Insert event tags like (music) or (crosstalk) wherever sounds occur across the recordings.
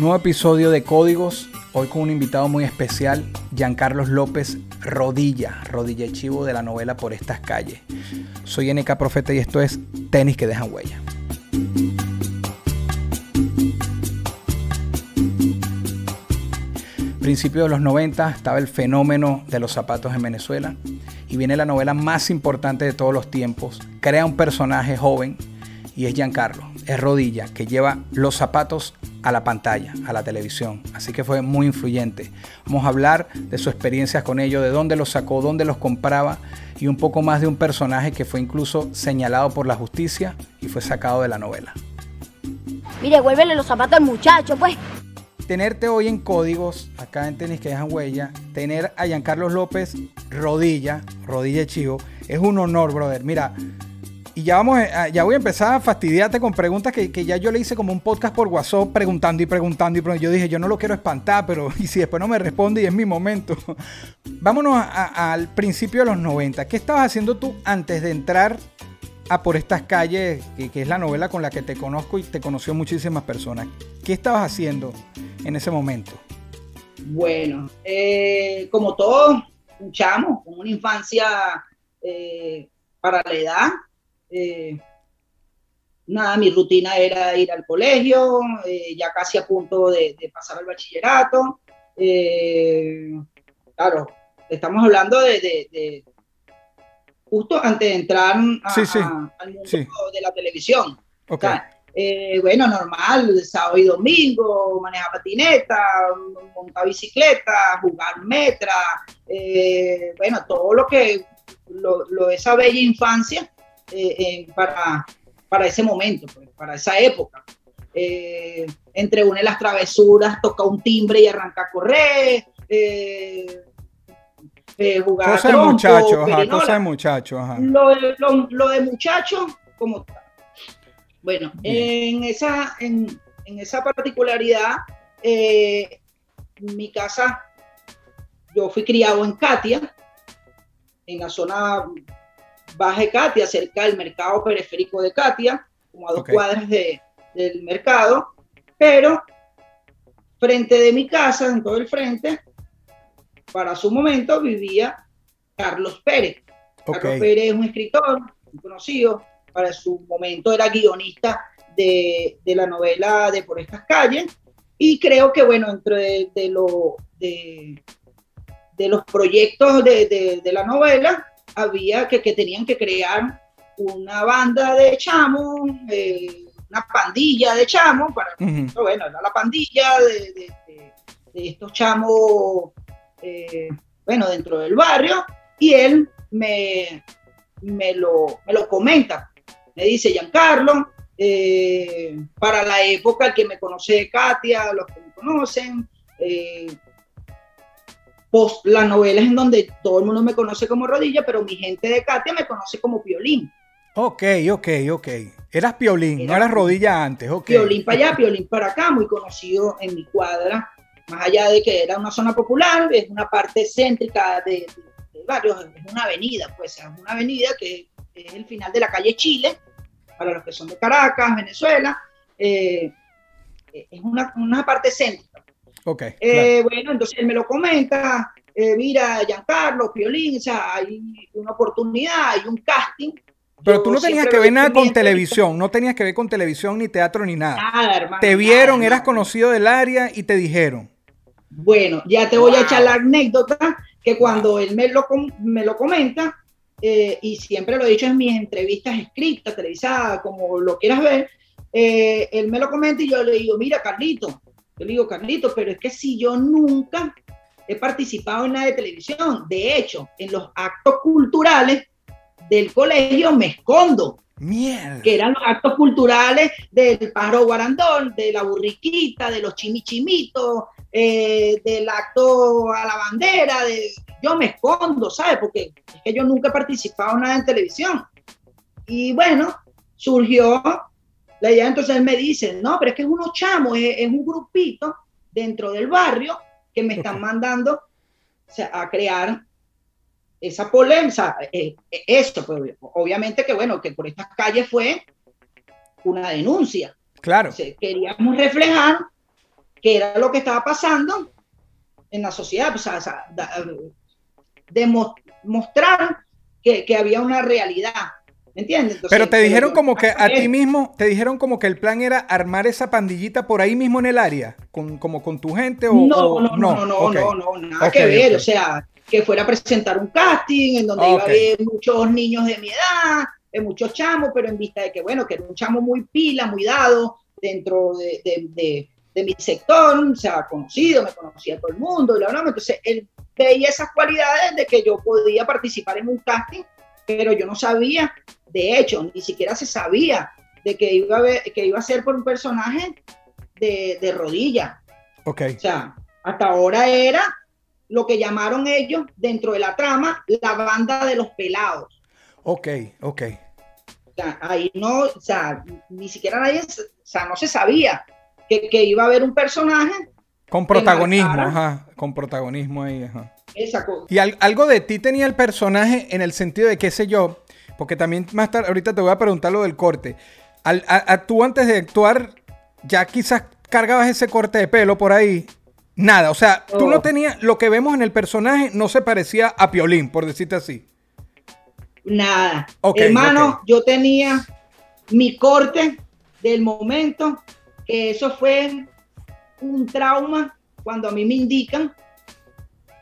Nuevo episodio de Códigos, hoy con un invitado muy especial, Giancarlos López Rodilla, Rodilla Chivo de la novela Por estas calles. Soy NK Profeta y esto es Tenis que dejan huella. Principio de los 90 estaba el fenómeno de los zapatos en Venezuela y viene la novela más importante de todos los tiempos. Crea un personaje joven y es Giancarlo, es Rodilla, que lleva los zapatos a la pantalla, a la televisión. Así que fue muy influyente. Vamos a hablar de su experiencia con ello, de dónde los sacó, dónde los compraba y un poco más de un personaje que fue incluso señalado por la justicia y fue sacado de la novela. Mire, vuélvele los zapatos al muchacho, pues. Tenerte hoy en códigos, acá en Tenis que dejan huella, tener a Giancarlos López Rodilla, Rodilla Chivo, es un honor, brother. Mira, y ya vamos, ya voy a empezar a fastidiarte con preguntas que, ya yo le hice como un podcast por WhatsApp preguntando y preguntando y preguntando. Yo dije, yo no lo quiero espantar, pero (laughs) y si después no me responde y es mi momento. (laughs) Vámonos al principio de los 90. ¿Qué estabas haciendo tú antes de entrar a Por estas calles, que, es la novela con la que te conozco y te conoció muchísimas personas? ¿Qué estabas haciendo en ese momento? Bueno, eh, como todos, luchamos con una infancia eh, para la edad, eh, nada, mi rutina era ir al colegio, eh, ya casi a punto de, pasar al bachillerato. Eh, claro, estamos hablando de, justo antes de entrar al mundo de la televisión. bueno, normal, sábado y domingo, manejar patineta, montar bicicleta, jugar metra, bueno, todo lo que, lo, lo, esa bella infancia eh, eh, para, para ese momento, pues, para esa época. Eh, entre una de las travesuras, toca un timbre y arranca a correr, eh, jugar cosa de muchacho, cosa de muchacho, Lo, de, lo, de muchacho, como Bueno, en esa, en, en, esa particularidad, mi casa, yo fui criado en Katia, en la zona Baje Katia, cerca del mercado periférico de Katia, como a dos cuadras de, del mercado, pero frente de mi casa, en todo el frente, para su momento vivía Carlos Pérez. Carlos Pérez es un escritor muy conocido, para su momento era guionista de, de, la novela de Por estas calles, y creo que, bueno, entre de, lo, de, de los proyectos de, de la novela, había que, que tenían que crear una banda de chamos, eh, una pandilla de chamos, para, bueno, era la pandilla de, de, estos chamos, eh, bueno, dentro del barrio, y él me, me, lo, me lo comenta, me dice Giancarlo, eh, para la época que me conoce Katia, los que me conocen, eh, post la novela es en donde todo el mundo me conoce como Rodilla, pero mi gente de Katia me conoce como Piolín. Ok, ok, ok. Eras Piolín, no eras Rodilla antes, ok. Piolín para allá, Piolín para acá, muy conocido en mi cuadra, más allá de que era una zona popular, es una parte céntrica de, de, barrio, es una avenida, pues es una avenida que es el final de la calle Chile, para los que son de Caracas, Venezuela, eh, es una, una parte céntrica. Ok. Eh, bueno, entonces él me lo comenta, eh, mira, Giancarlo, Piolín, o sea, hay una oportunidad, hay un casting. Pero tú no tenías que ver nada con televisión, no tenías que ver con televisión, ni teatro, ni nada. Nada, hermano. Te vieron, eras conocido del área y te dijeron. Bueno, ya te voy a echar la anécdota que cuando él me lo, me lo comenta, eh, y siempre lo he dicho en mis entrevistas escritas, televisadas, como lo quieras ver, eh, él me lo comenta y yo le digo, mira, Carlito, yo le digo, Carlito, pero es que si yo nunca he participado en nada de televisión, de hecho, en los actos culturales del colegio me escondo. Mierda. que eran los actos culturales del pájaro guarandón, de la burriquita, de los chimichimitos, eh, del acto a la bandera, de yo me escondo, ¿sabes? Porque es que yo nunca he participado en nada en televisión. Y bueno, surgió la idea, entonces él me dice, no, pero es que es unos chamos, es, es un grupito dentro del barrio que me están mandando o sea, a crear esa polémica, eh, eh, eso, pues, obviamente que bueno, que por estas calles fue una denuncia. Claro. Queríamos reflejar qué era lo que estaba pasando en la sociedad, o sea, o sea, da- demo- mostrar que, que había una realidad, ¿me entiendes? Entonces, Pero te dijeron como que a ti mismo, te dijeron como que el plan era armar esa pandillita por ahí mismo en el área, con, como con tu gente o No, o- no, no, no, no, no, no, nada que ver. O sea, que fuera a presentar un casting en donde iba a haber muchos niños de mi edad, eh, muchos chamos, pero en vista de que, bueno, que era un chamo muy pila, muy dado dentro de, de- de- de mi sector, o sea, conocido, me conocía todo el mundo, y la broma. Entonces, él veía esas cualidades de que yo podía participar en un casting, pero yo no sabía, de hecho, ni siquiera se sabía de que iba a, ver, que iba a ser por un personaje de, de rodilla. Ok. O sea, hasta ahora era lo que llamaron ellos dentro de la trama la banda de los pelados. Ok, ok. O sea, ahí no, o sea, ni siquiera nadie, o sea, no se sabía que, que iba a haber un personaje, Con protagonismo, ajá. Con protagonismo ahí, ajá. esa cosa. Y al- algo de ti tenía el personaje en el sentido de qué sé yo, porque también más tarde, ahorita te voy a preguntar lo del corte. Al, a- a- tú antes de actuar, ya quizás cargabas ese corte de pelo por ahí. Nada, o sea, tú no No. tenías, lo que vemos en el personaje no se parecía a Piolín, por decirte así. Nada. Ok, Hermano, yo tenía mi corte del momento, que eso fue un trauma cuando a mí me indican.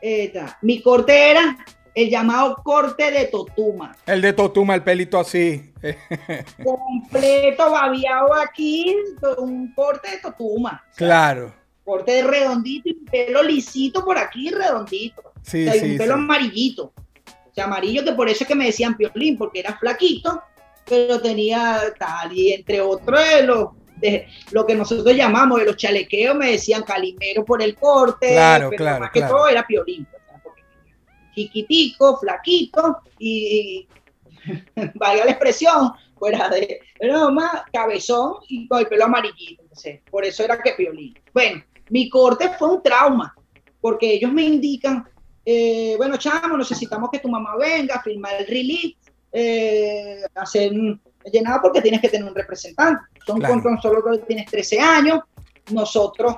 eh, ta, mi corte era el llamado corte de Totuma. El de Totuma, el pelito así. (laughs) completo, babiado aquí, un corte de totuma. claro. Corte de redondito y un pelo lisito por aquí, redondito. Sí, O sea, y sí, un pelo sí. amarillito. O sea, amarillo que por eso es que me decían piolín, porque era flaquito, pero tenía tal, y entre otros de los de lo que nosotros llamamos de los chalequeos, me decían calimero por el corte, Claro, pero claro, más que claro. todo era piolín. Chiquitico, flaquito y, (laughs) valga la expresión, fuera de más cabezón y con el pelo amarillito. Entonces, por eso era que piolín. Bueno, mi corte fue un trauma, porque ellos me indican, eh, bueno, chamo, necesitamos que tu mamá venga a firmar el release, eh, hacer un llenado porque tienes que tener un representante. Son Claro. con solo que tienes 13 años, nosotros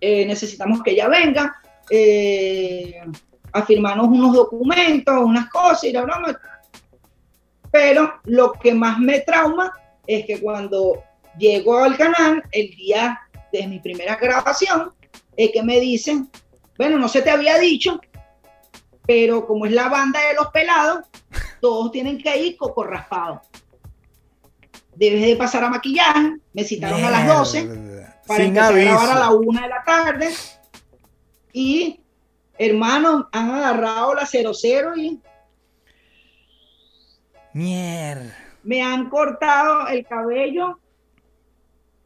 eh, necesitamos que ella venga eh, a firmarnos unos documentos, unas cosas y la broma. Pero lo que más me trauma es que cuando llego al canal, el día de mi primera grabación, es que me dicen, bueno, no se te había dicho, pero como es la banda de los pelados, todos tienen que ir coco raspado. Debes de pasar a maquillaje, me citaron a las 12 Mierda. para Sin empezar a grabar a la aviso. una de la tarde. Y, hermanos, han agarrado la 00 y Mierda. me han cortado el cabello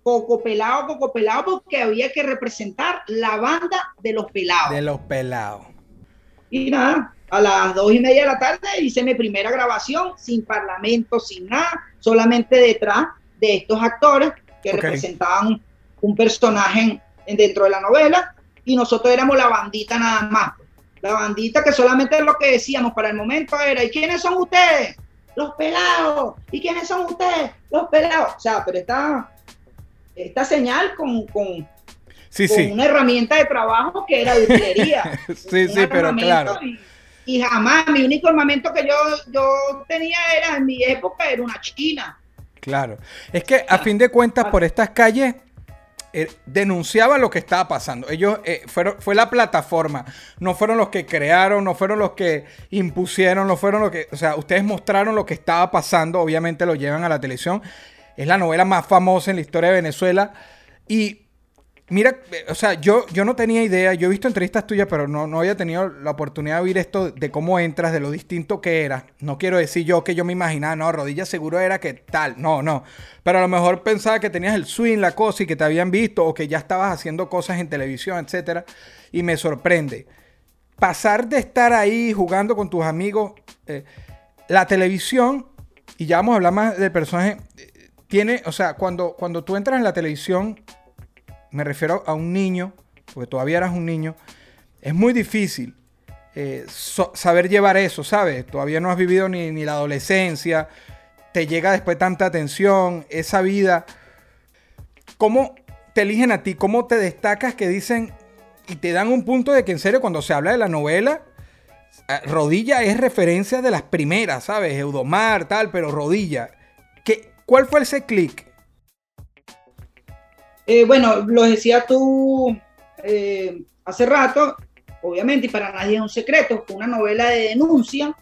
coco pelado, coco pelado, porque había que representar la banda de los pelados. De los pelados. Y nada, a las dos y media de la tarde hice mi primera grabación sin parlamento, sin nada, solamente detrás de estos actores que representaban un personaje en- en- dentro de la novela y nosotros éramos la bandita nada más. La bandita que solamente lo que decíamos para el momento era, ¿y quiénes son ustedes? Los pelados. ¿Y quiénes son ustedes? Los pelados. O sea, pero esta, esta señal con, con, Sí, con sí. una herramienta de trabajo que era de utilería. (laughs) Sí, sí, pero claro. Y, y jamás, mi único armamento que yo, yo tenía era, en mi época, era una china. Claro. Es que a fin de cuentas, por estas calles denunciaban lo que estaba pasando. Ellos eh, fueron, fue la plataforma. No fueron los que crearon, no fueron los que impusieron, no fueron los que. O sea, ustedes mostraron lo que estaba pasando. Obviamente lo llevan a la televisión. Es la novela más famosa en la historia de Venezuela. Y mira, o sea, yo, yo no tenía idea, yo he visto entrevistas tuyas, pero no, no había tenido la oportunidad de oír esto de cómo entras, de lo distinto que era. No quiero decir yo que yo me imaginaba, no, rodilla seguro era que tal, no, no. Pero a lo mejor pensaba que tenías el swing, la cosa y que te habían visto o que ya estabas haciendo cosas en televisión, etcétera. Y me sorprende. Pasar de estar ahí jugando con tus amigos, eh, la televisión, y ya vamos a hablar más del personaje, eh, tiene, o sea, cuando, cuando tú entras en la televisión, me refiero a un niño, porque todavía eras un niño, es muy difícil eh, saber llevar eso, ¿sabes? Todavía no has vivido ni, la adolescencia, te llega después tanta atención, esa vida. ¿Cómo te eligen a ti? ¿Cómo te destacas que dicen y te dan un punto de que en serio cuando se habla de la novela, eh, Rodilla es referencia de las primeras, ¿sabes? Eudomar, tal, pero Rodilla. ¿Qué, ¿Cuál fue ese clic? Eh, bueno, lo decía tú eh, hace rato, obviamente, y para nadie es un secreto, fue una novela de denuncia,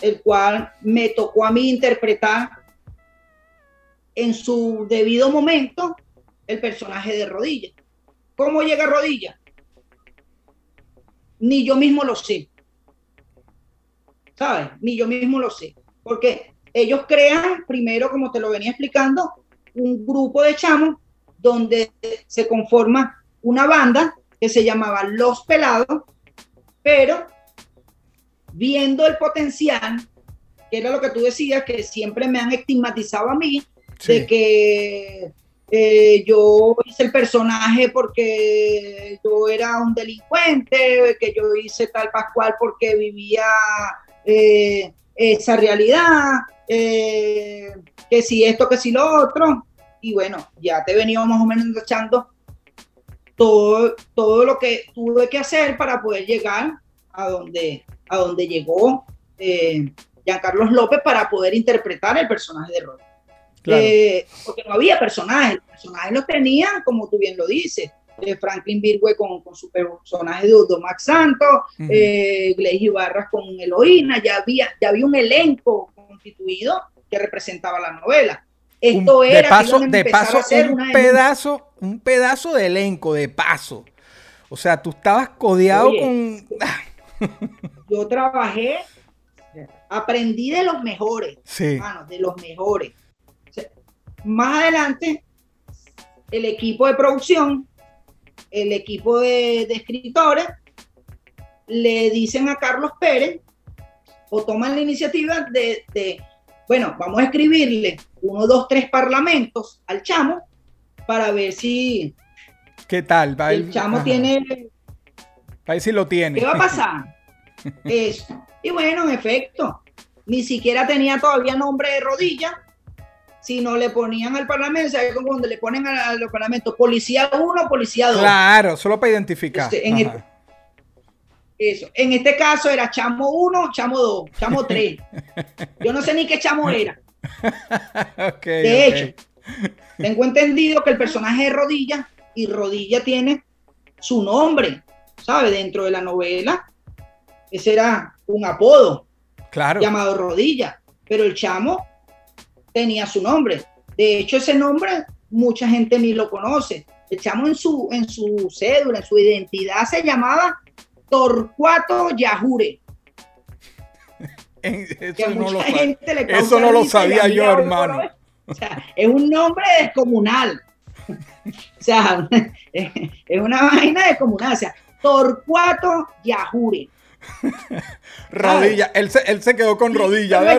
el cual me tocó a mí interpretar en su debido momento el personaje de Rodilla. ¿Cómo llega Rodilla? Ni yo mismo lo sé. ¿Sabes? Ni yo mismo lo sé. Porque ellos crean, primero, como te lo venía explicando, un grupo de chamos donde se conforma una banda que se llamaba Los Pelados, pero viendo el potencial, que era lo que tú decías, que siempre me han estigmatizado a mí, de que eh, yo hice el personaje porque yo era un delincuente, que yo hice tal Pascual porque vivía eh, esa realidad, eh, que si esto, que si lo otro y bueno, ya te venía más o menos echando todo, todo lo que tuve que hacer para poder llegar a donde, a donde llegó eh, Giancarlos López para poder interpretar el personaje de Rodri. Eh, porque no había personajes, los personajes los tenían, como tú bien lo dices, eh, Franklin Virgüe con, con, su personaje de Udo Max Santos, uh Ibarras con Eloína, ya había, ya había un elenco constituido que representaba la novela. Esto era de paso, de paso un pedazo, un pedazo de elenco, de paso. O sea, tú estabas codeado con. (laughs) yo trabajé, aprendí de los mejores, sí. de los mejores. más adelante, el equipo de producción, el equipo de, escritores, le dicen a Carlos Pérez o toman la iniciativa de bueno, vamos a escribirle uno, dos, tres parlamentos al chamo para ver si... ¿Qué tal? el chamo tiene... Para ver si lo tiene. ¿Qué va a (laughs) pasar? Eso. Y bueno, en efecto, ni siquiera tenía todavía nombre de rodilla, sino le ponían al parlamento, ¿sabes? Cuando le ponen al, parlamento policía 1, policía 2. Claro, solo para identificar. Este, en, eso. En este caso era chamo 1, chamo 2, chamo 3. (laughs) Yo no sé ni qué chamo era. de hecho, tengo entendido que el personaje es Rodilla y Rodilla tiene su nombre, ¿sabe? Dentro de la novela. Ese era un apodo claro. llamado Rodilla, pero el chamo tenía su nombre. De hecho, ese nombre mucha gente ni lo conoce. El chamo en su, en su cédula, en su identidad se llamaba Torcuato Yajure. Eso, no lo, eso no lo sabía yo, hermano. O sea, es un nombre descomunal. (laughs) O sea, es una vaina descomunal. O sea, Torcuato Yajure. (laughs) rodilla, él se, él se, quedó con rodilla. (laughs)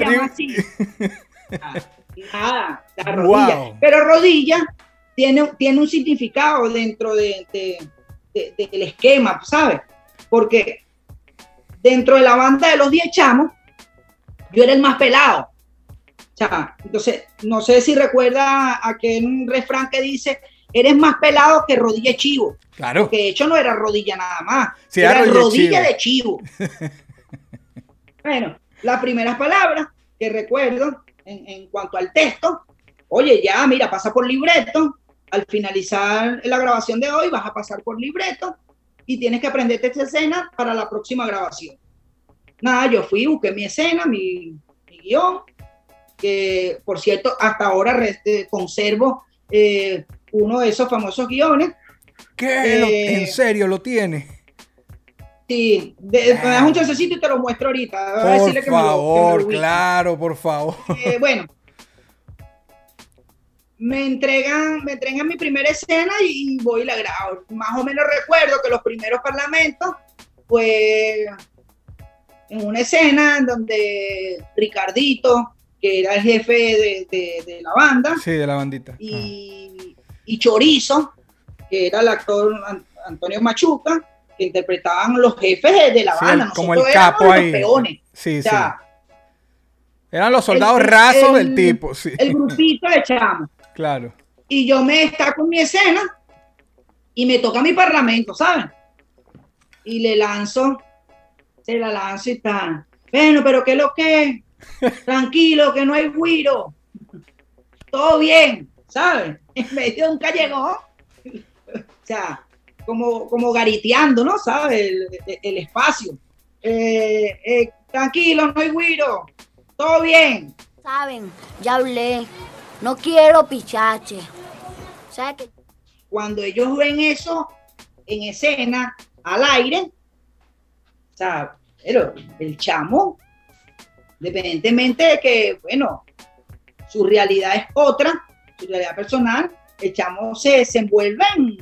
Ah, nada, rodilla. Pero rodilla tiene, tiene un significado dentro de, del esquema, ¿sabes? Porque dentro de la banda de los 10 chamos, yo era el más pelado. O sea, entonces, no sé si recuerda aquel refrán que dice, eres más pelado que rodilla de chivo. Claro. Que de hecho no era rodilla nada más, era, rodilla, de chivo. (laughs) bueno, las primeras palabras que recuerdo en, en cuanto al texto, oye, ya, mira, pasa por libreto, al finalizar la grabación de hoy vas a pasar por libreto y tienes que aprenderte esta escena para la próxima grabación. Nada, yo fui, busqué mi escena, mi, guion, que por cierto, hasta ahora conservo eh, uno de esos famosos guiones ¿Qué? Eh, ¿En serio lo tiene? Sí, de- me das un chancecito y te lo muestro ahorita. Voy a Por decirle que me lo- que me lo favor, claro, por favor. Eh, bueno, me entregan, me entregan mi primera escena y, voy y la grabo. Más o menos recuerdo que los primeros parlamentos, pues, en una escena en donde Ricardito, que era el jefe de, de- de la banda, Sí, de la bandita. y, y Chorizo, que era el actor An- Antonio Machuca, que interpretaban los jefes de, la Sí, banda. el- como el capo ahí. Los peones. Sí, O sea, sí. Eran los soldados el- rasos el- del tipo, sí. el grupito de chamos. Claro. y yo me destaco en mi escena y me toca mi parlamento, ¿saben? Y le lanzo, se la lanzo y tal. Bueno, pero ¿qué es lo que? (laughs) Tranquilo, que no hay guiro. Todo bien, ¿saben? (laughs) En medio de un callejón. O sea, como, como gariteando, ¿no? ¿Sabes? El, el- el espacio. Eh, eh, tranquilo, no hay guiro. Todo bien. Saben, ya hablé. No quiero pichache. ¿Sabes qué? cuando ellos ven eso en escena, al aire, o sea, pero el chamo, independientemente de que, bueno, su realidad es otra, su realidad personal, el chamo se desenvuelve en-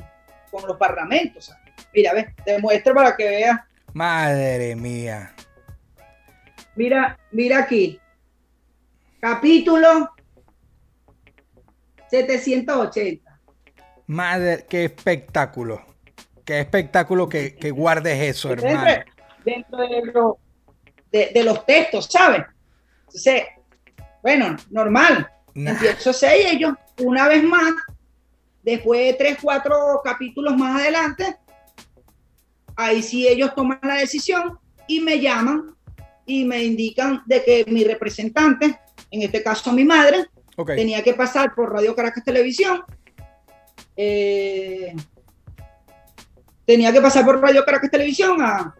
con los parlamentos. ¿sabes? Mira, ve, te muestro para que veas. Madre mía. Mira, mira aquí. Capítulo 780. Madre, qué espectáculo. Qué espectáculo que, que guardes eso, hermano. dentro, de, lo- de- de los textos, ¿sabes? Entonces, bueno, normal. Nah. Empiezo y ellos, una vez más, después de tres, cuatro capítulos más adelante, ahí sí ellos toman la decisión y me llaman y me indican de que mi representante, en este caso mi madre, Tenía que pasar por Radio Caracas Televisión. eh, tenía que pasar por Radio Caracas Televisión a,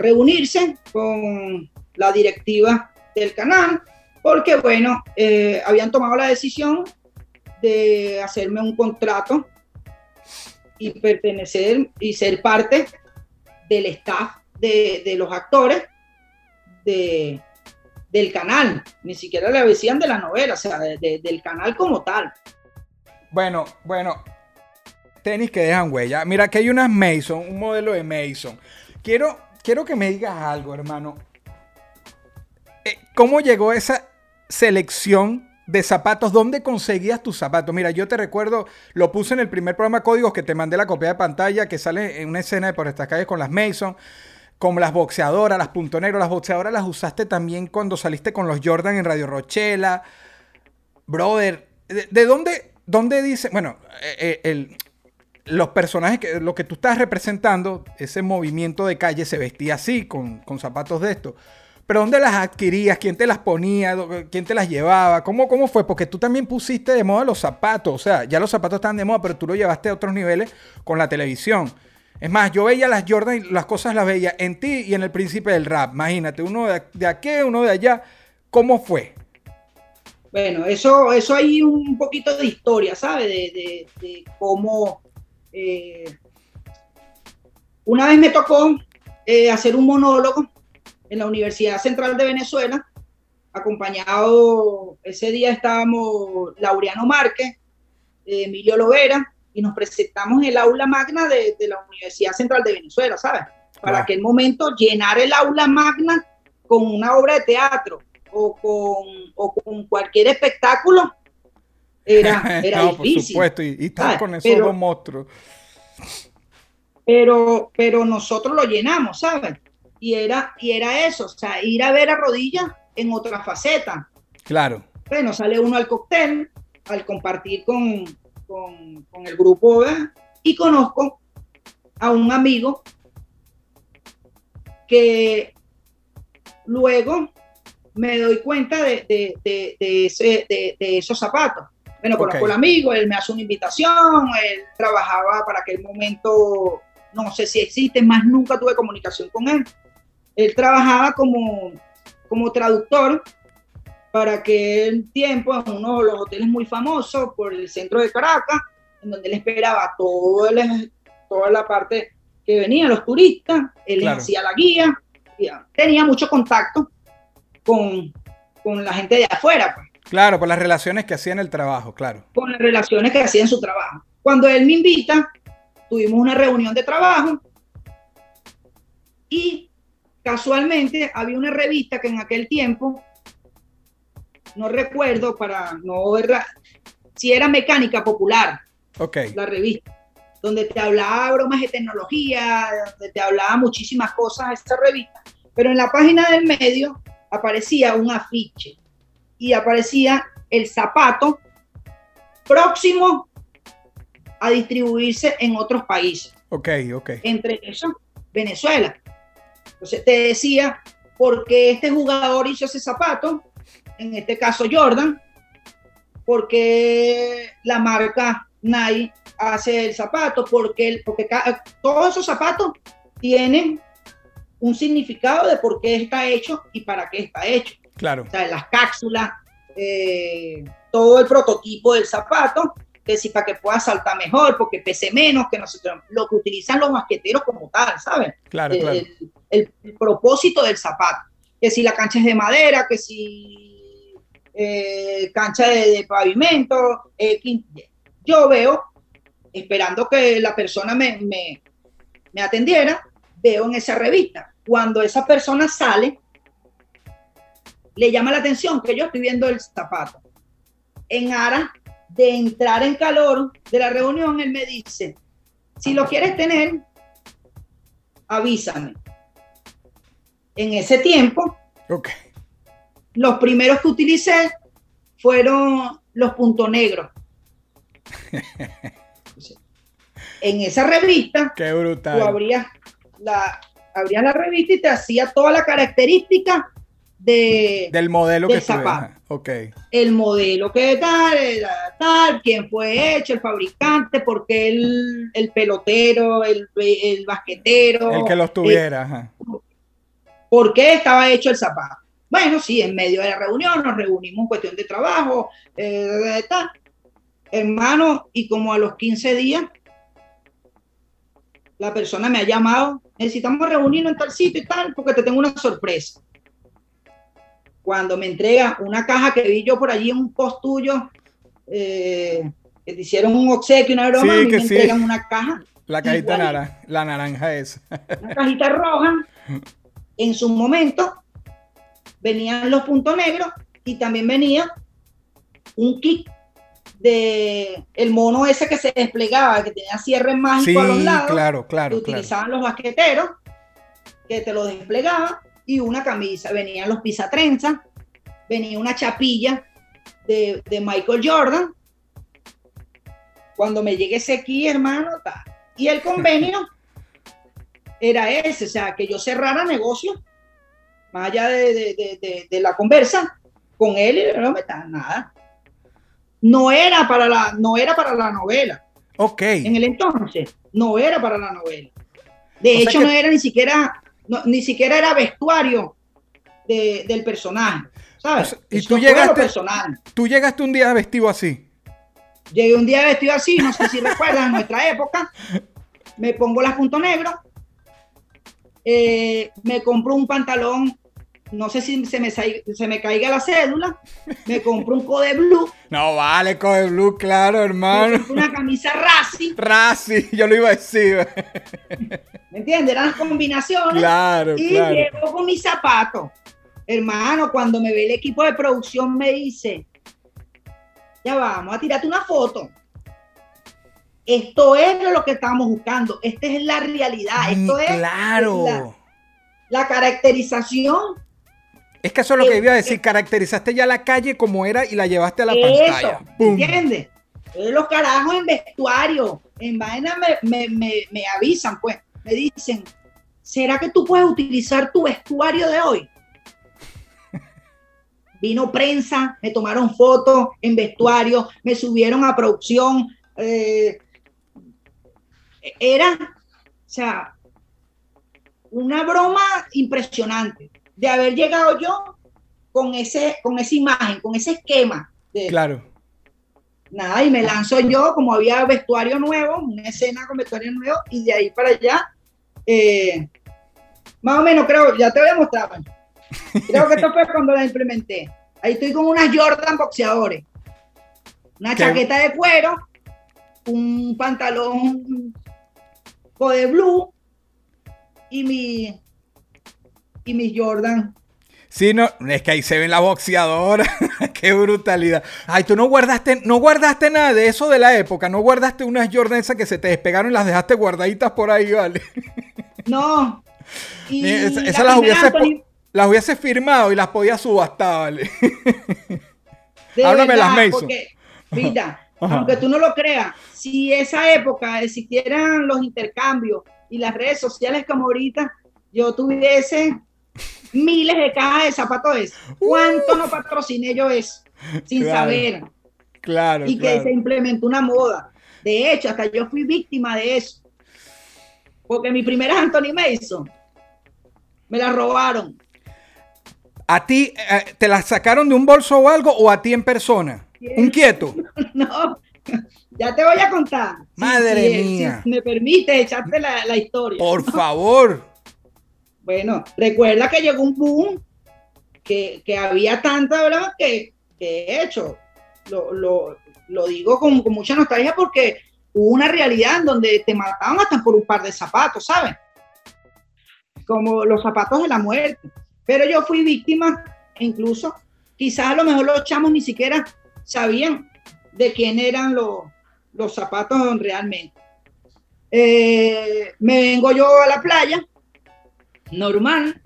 reunirse con la directiva del canal, porque bueno, eh, habían tomado la decisión de hacerme un contrato y pertenecer y ser parte del staff de los actores de, del canal, ni siquiera le decían de la novela, o sea, de- de- del canal como tal. Bueno, bueno. Tenis que dejan huella. Mira, que hay unas Mason, un modelo de Mason. Quiero, quiero que me digas algo, hermano. Eh, ¿Cómo llegó esa selección de zapatos? ¿Dónde conseguías tus zapatos? Mira, yo te recuerdo, lo puse en el primer programa Códigos que te mandé la copia de pantalla, que sale en una escena de por estas calles con las Mason, con las boxeadoras, las punto negro. Las boxeadoras las usaste también cuando saliste con los Jordan en Radio Rochela. Brother, ¿de, de dónde, dónde dice? Bueno, eh, eh, el, los personajes, que, lo que tú estás representando, ese movimiento de calle se vestía así, con, con zapatos de esto. Pero ¿dónde las adquirías? ¿Quién te las ponía? ¿Dó- ¿Quién te las llevaba? ¿Cómo, ¿Cómo fue? Porque tú también pusiste de moda los zapatos. O sea, ya los zapatos estaban de moda, pero tú lo llevaste a otros niveles con la televisión. Es más, yo veía las Jordan las cosas las veía en ti y en el príncipe del rap. Imagínate, uno de, aquí, uno de allá. ¿Cómo fue? Bueno, eso, eso hay un poquito de historia, ¿sabes? De cómo eh, una vez me tocó eh, hacer un monólogo en la Universidad Central de Venezuela, acompañado, ese día estábamos Laureano Márquez, eh, Emilio Lovera, y nos presentamos en el aula magna de, de la Universidad Central de Venezuela, ¿sabes? Para aquel momento llenar el aula magna con una obra de teatro o con, o con cualquier espectáculo era, (laughs) era no, por difícil. supuesto. Y, y estar con esos pero- dos monstruos. pero, pero nosotros lo llenamos, ¿sabes? Y era, y era eso, o sea, ir a ver a rodillas en otra faceta. Claro. Bueno, sale uno al cóctel, al compartir con, con, con el grupo, ¿verdad? y conozco a un amigo que luego me doy cuenta de, de- de- de ese- de- de esos zapatos. Bueno, conozco al amigo, él me hace una invitación, él trabajaba para aquel momento, no sé si existe, más nunca tuve comunicación con él. Él trabajaba como, como traductor para aquel tiempo en uno de los hoteles muy famosos por el centro de Caracas en donde él esperaba todo el- toda la parte que venían los turistas, él Claro. hacía la guía, tenía mucho contacto con, con la gente de afuera, pues, Claro, por las relaciones que hacía en el trabajo, claro. con las relaciones que hacía en su trabajo. Cuando él me invita, tuvimos una reunión de trabajo y casualmente había una revista que en aquel tiempo, no recuerdo para no ver si era mecánica popular, Ok. la revista, donde te hablaba bromas de tecnología, donde te hablaba muchísimas cosas esta revista, pero en la página del medio aparecía un afiche y aparecía el zapato próximo a distribuirse en otros países, Ok, ok. entre esos Venezuela. Entonces te decía por qué este jugador hizo ese zapato, en este caso Jordan, porque la marca Nike hace el zapato, porque, el- porque todos esos zapatos tienen un significado de por qué está hecho y para qué está hecho. Claro. O sea, las cápsulas, eh, todo el prototipo del zapato, que si para que pueda saltar mejor, porque pese menos, que no sé, qué, lo que utilizan los basqueteros como tal, ¿sabes? Claro, el, claro. el- el propósito del zapato. Que si la cancha es de madera, que si eh, cancha de, pavimento. X. yo veo, esperando que la persona me, me, atendiera, veo en esa revista. Cuando esa persona sale, le llama la atención que yo estoy viendo el zapato. En aras de entrar en calor de la reunión, él me dice, si lo quieres tener, avísame. En ese tiempo, Ok. Los primeros que utilicé fueron los puntos negros. (laughs) En esa revista, Qué tú brutal. abrías la, abrías la revista y te hacía toda la característica de, Del modelo que del estuve. zapato. ajá, Ok. el modelo que tal, tal, quién fue hecho, el fabricante, por qué el, el pelotero, el, el basquetero, El que los tuviera. por qué estaba hecho el zapato. Bueno, sí, en medio de la reunión nos reunimos en cuestión de trabajo, eh, tal. hermano, y como a los 15 días, la persona me ha llamado, necesitamos reunirnos en tal sitio y tal, porque te tengo una sorpresa. Cuando me entrega una caja que vi yo por allí en un post tuyo, eh, que te hicieron un obsequio, una broma, Sí, me sí. entregan una caja La cajita naranja. La naranja esa. una cajita roja. (laughs) En su momento venían los puntos negros y también venía un kit de el mono ese que se desplegaba, que tenía cierres mágicos Sí, a los lados, claro, que claro, claro. utilizaban los basqueteros, que te lo desplegaba, y una camisa. Venían los pisatrenzas, venía una chapilla de, de Michael Jordan. Cuando me llegue ese aquí, hermano, ta. y el convenio (laughs) era ese, o sea, que yo cerrara negocio, más allá de, de- de- de- la conversa, con él y no me da nada. No era para la, no era para la novela. Ok. En el entonces, no era para la novela. De O hecho, que- no era ni siquiera, no- ni siquiera era vestuario de- del personaje. ¿Sabes? O sea, y Eso tú llegaste- personal. Tú llegaste un día vestido así. Llegué un día vestido así, no sé si (laughs) recuerdan, en nuestra época, me pongo las puntos negros, eh, me compro un pantalón, no sé si se me, se me caiga la cédula, me compro un code blue, (laughs) No vale, coge blue, claro, me hermano. compro una camisa Racing, (laughs) Razi, yo lo iba a decir. ¿me entiendes? Eran las combinaciones. claro, y claro. llego con mis zapatos. Hermano, cuando me ve el equipo de producción me dice, ya vamos a tirarte una foto. Esto es lo que estamos buscando. Esta es la realidad. Mm, Esto es claro. la, la caracterización. Es que eso es lo que Eh, iba a decir. Caracterizaste ya la calle como era y la llevaste a la Eso, pantalla. ¿entiendes? Entonces, Los carajos en vestuario, en vaina me, me- me- me avisan, pues, me dicen, ¿será que tú puedes utilizar tu vestuario de hoy? (laughs) Vino prensa, me tomaron fotos en vestuario, me subieron a producción. eh, era, o sea, una broma impresionante de haber llegado yo con, ese, con esa imagen, con ese esquema. De, Claro. nada, y me lanzo yo, como había vestuario nuevo, una escena con vestuario nuevo, y de ahí para allá, eh, más o menos creo, ya te voy a mostrar. man. Creo que esto fue cuando la implementé. Ahí estoy con unas Jordan boxeadores, una Qué- chaqueta de cuero, un pantalón de blue y mi y mis Jordan. Sí, no, es que ahí se ven la boxeadora. (laughs) Qué brutalidad. Ay, tú no guardaste, no guardaste nada de eso de la época. No guardaste unas Jordan esas que se te despegaron y las dejaste guardaditas por ahí, ¿vale? (laughs) No. (laughs) Y Ni- Esas la esas las hubiese, Anthony- las hubiese firmado y las podía subastar, ¿vale? Háblame verdad, las Mason. Porque, mira, Ajá. aunque tú no lo creas, si esa época existieran los intercambios y las redes sociales como ahorita, yo tuviese miles de cajas de zapatos de esos. ¿Cuánto no patrociné yo eso? Sin Claro. saber. Claro, y que se implementó una moda. De hecho, hasta yo fui víctima de eso. Porque mi primera es Anthony Mason. Me la robaron. ¿A ti eh, te las sacaron de un bolso o algo o a ti en persona? ¿Un quieto? (laughs) No, ya te voy a contar. Madre si- mía. Si me permite echarte la, la historia. Por (laughs) favor. Bueno, recuerda que llegó un boom que, que había tanta, ¿verdad? Que, que de hecho, lo, lo- lo digo con, con mucha nostalgia porque hubo una realidad en donde te mataban hasta por un par de zapatos, ¿sabes? Como los zapatos de la muerte. Pero yo fui víctima, incluso, quizás a lo mejor los chamos ni siquiera sabían de quién eran los, los zapatos realmente. Eh, me vengo yo a la playa, normal.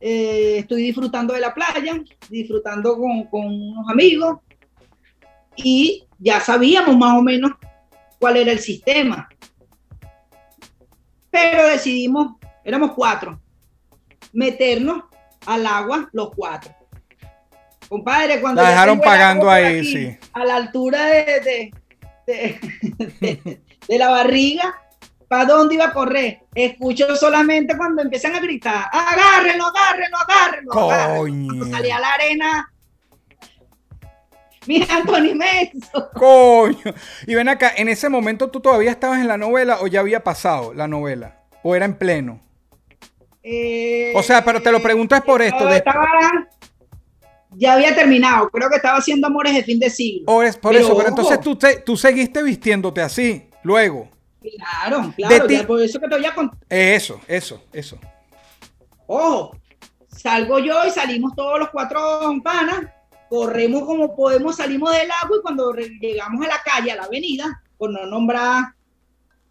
Eh, estoy disfrutando de la playa, disfrutando con, con unos amigos y ya sabíamos más o menos cuál era el sistema. Pero decidimos, éramos cuatro, meternos al agua los cuatro. Compadre, cuando La dejaron pagando ahí, aquí, sí. A la altura de, de- de- de- (laughs) de la barriga, ¿para dónde iba a correr? Escucho solamente cuando empiezan a gritar, agárrenlo, agárrenlo, agárrenlo. agárrenlo". Coño. Cuando salí a la arena, mira Anthony Mason. Coño. Y ven acá, en ese momento tú todavía estabas en la novela o ya había pasado la novela. O era en pleno. Eh, O sea, pero te lo pregunto es por esto, de- estaba- ya había terminado, creo que estaba haciendo Amores de fin de siglo. O es por Pero eso, pero entonces tú, te- tú seguiste vistiéndote así, luego. Claro, claro, ya por eso que te voy a contar. Eso, eso, eso. Ojo, salgo yo y salimos todos los cuatro panas, corremos como podemos, salimos del agua y cuando llegamos a la calle, a la avenida, por no nombrar,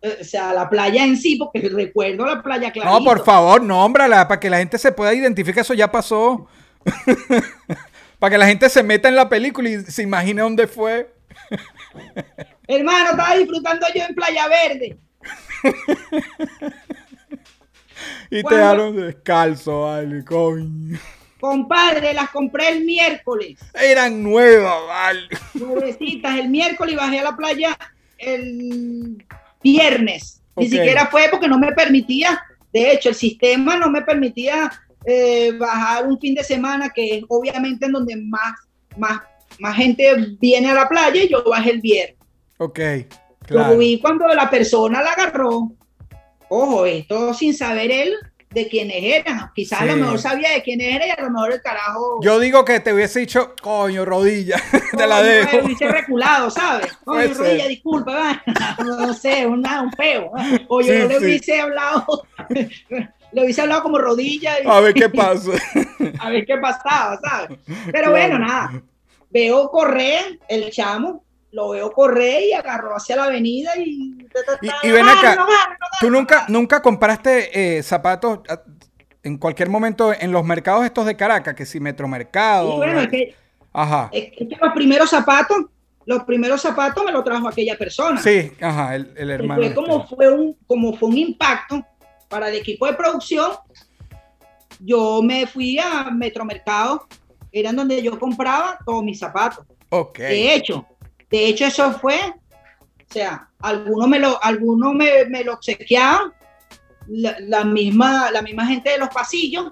eh, o sea, la playa en sí, porque recuerdo la playa clarito. No, por favor, nómbrala, para que la gente se pueda identificar, eso ya pasó. (laughs) para que la gente se meta en la película y se imagine dónde fue. Hermano, estaba disfrutando yo en Playa Verde. (laughs) Y te dejaron descalzo, vale, coño. Compadre, las compré el miércoles. Eran nuevas, vale. Nuevecitas, el miércoles y bajé a la playa el viernes. Ni siquiera fue porque no me permitía, de hecho, el sistema no me permitía eh, bajar un fin de semana, que es obviamente en donde más, más, más gente viene a la playa, y yo bajé el viernes. Ok, Lo claro. vi cuando la persona la agarró. Ojo, esto sin saber él de quiénes eran. Quizás a Sí. lo mejor sabía de quiénes era y a lo mejor el carajo. Yo digo que te hubiese dicho, coño, rodilla, (laughs) te la dejo. Me hubiese reculado, ¿sabes? (laughs) Coño, rodilla, disculpa, (laughs) no sé, una, un peo. O yo Sí, le sí. hubiese hablado, le hubiese hablado como rodilla y A ver qué pasa. a ver qué pasaba, ¿sabes? Claro. Pero bueno, nada. Veo correr el chamo, lo veo correr y agarró hacia la avenida y. Y- y ven acá, ¿Tú nunca, nunca compraste eh, zapatos ah, en cualquier momento en los mercados estos de Caracas? Que si Metromercado. Y bueno, es que, Ajá. es que los primeros zapatos, los primeros zapatos me los trajo aquella persona. Sí, ajá, el, el hermano. fue como este. fue un como fue un impacto para el equipo de producción yo me fui a Metromercado eran donde yo compraba todos mis zapatos Ok. de hecho de hecho eso fue o sea algunos me lo algunos me, me lo obsequiaban la, la misma la misma gente de los pasillos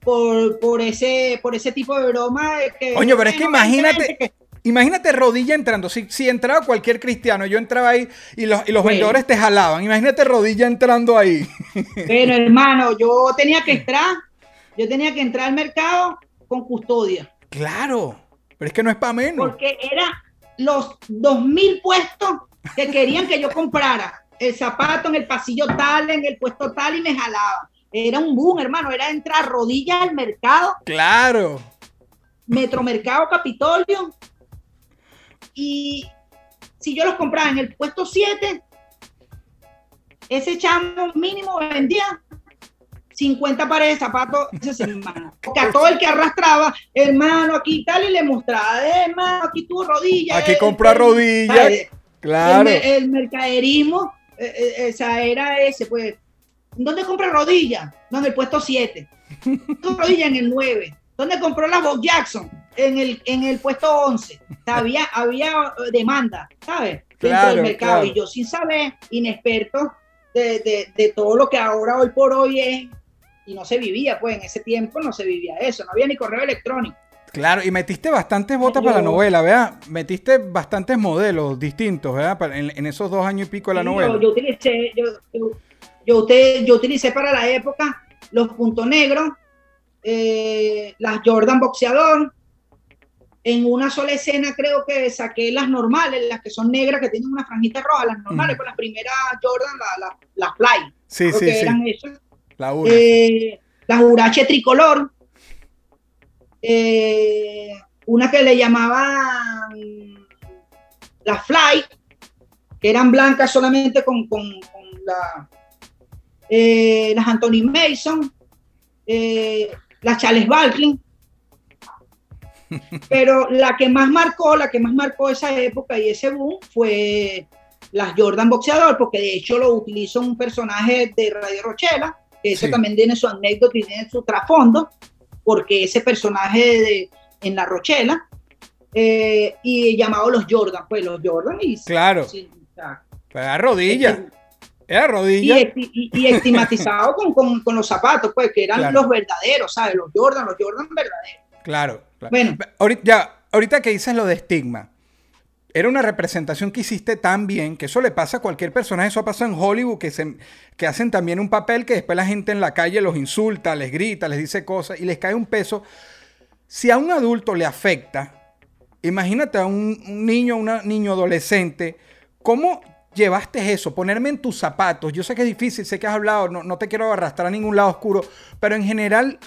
por, por ese por ese tipo de broma de que Coño, pero es que imagínate- que- Imagínate rodilla entrando. Si, si entraba cualquier cristiano, yo entraba ahí y los, y los Bueno. vendedores te jalaban. Imagínate rodilla entrando ahí. Pero hermano, yo tenía que (laughs) entrar, yo tenía que entrar al mercado con custodia, claro. Pero es que no es para menos. porque era los dos mil puestos que querían que yo comprara el zapato en el pasillo tal, en el puesto tal y me jalaba. Era un boom, hermano, era entrar rodillas al mercado, Claro. Metromercado Capitolio. Y si yo los compraba en el puesto 7, ese chamo mínimo vendía 50 pares de zapatos esa semana. Porque a todo el que arrastraba, hermano, aquí tal, y le mostraba, "Eh, hermano, aquí tu rodilla. Aquí eh, compra eh, rodilla. ¿sabes? Claro. El, me- el mercaderismo, eh, eh, esa era ese, pues. ¿Dónde compra rodilla? No, en el puesto 7. rodilla en el 9. ¿Dónde compró la Bob Jackson? En el, en el puesto 11. O sea, había, había demanda, ¿sabes? Dentro Claro, del mercado. claro. Y yo sin saber, inexperto de, de- de todo lo que ahora hoy por hoy es, y no se vivía, pues en ese tiempo no se vivía eso, no había ni correo electrónico. Claro, y metiste bastantes botas para la novela, ¿verdad? Metiste bastantes modelos distintos, ¿verdad? En, en esos dos años y pico de la novela. Yo, yo utilicé, yo, yo, usted- yo utilicé para la época los puntos negros, eh, las Jordan boxeador. En una sola escena creo que saqué las normales, las que son negras, que tienen una franjita roja, las normales, con las primeras Jordan, la- la- las Fly. sí, sí, sí. eran esas. La. Eh, Urache tricolor, eh, una que le llamaban las Fly, que eran blancas solamente con, con- con la, eh, las Anthony Mason, las Charles Barkley. (laughs) Pero la que más marcó, la que más marcó esa época y ese boom fue las Jordan Boxeador, porque de hecho lo utilizó un personaje de Radio Rochela, que eso Sí. también tiene su anécdota y tiene su trasfondo, porque ese personaje de, en La Rochela, eh, y llamado los Jordan, pues los Jordan y Claro. sí, sea, Era rodilla. Era y, rodilla. y- y estigmatizado con, con- con los zapatos, pues que eran Claro. los verdaderos, ¿sabes? Los Jordan, los Jordan verdaderos. Claro. claro. Bueno. Ahorita, ya, ahorita que dices lo de estigma, era una representación que hiciste tan bien que eso le pasa a cualquier personaje. Eso pasa en Hollywood, que, hacen también un papel que después la gente en la calle los insulta, les grita, les dice cosas y les cae un peso. Si a un adulto le afecta, imagínate a un, un niño, un niño adolescente, ¿cómo llevaste eso? Ponerme en tus zapatos. Yo sé que es difícil, sé que has hablado, no, no te quiero arrastrar a ningún lado oscuro, pero en general,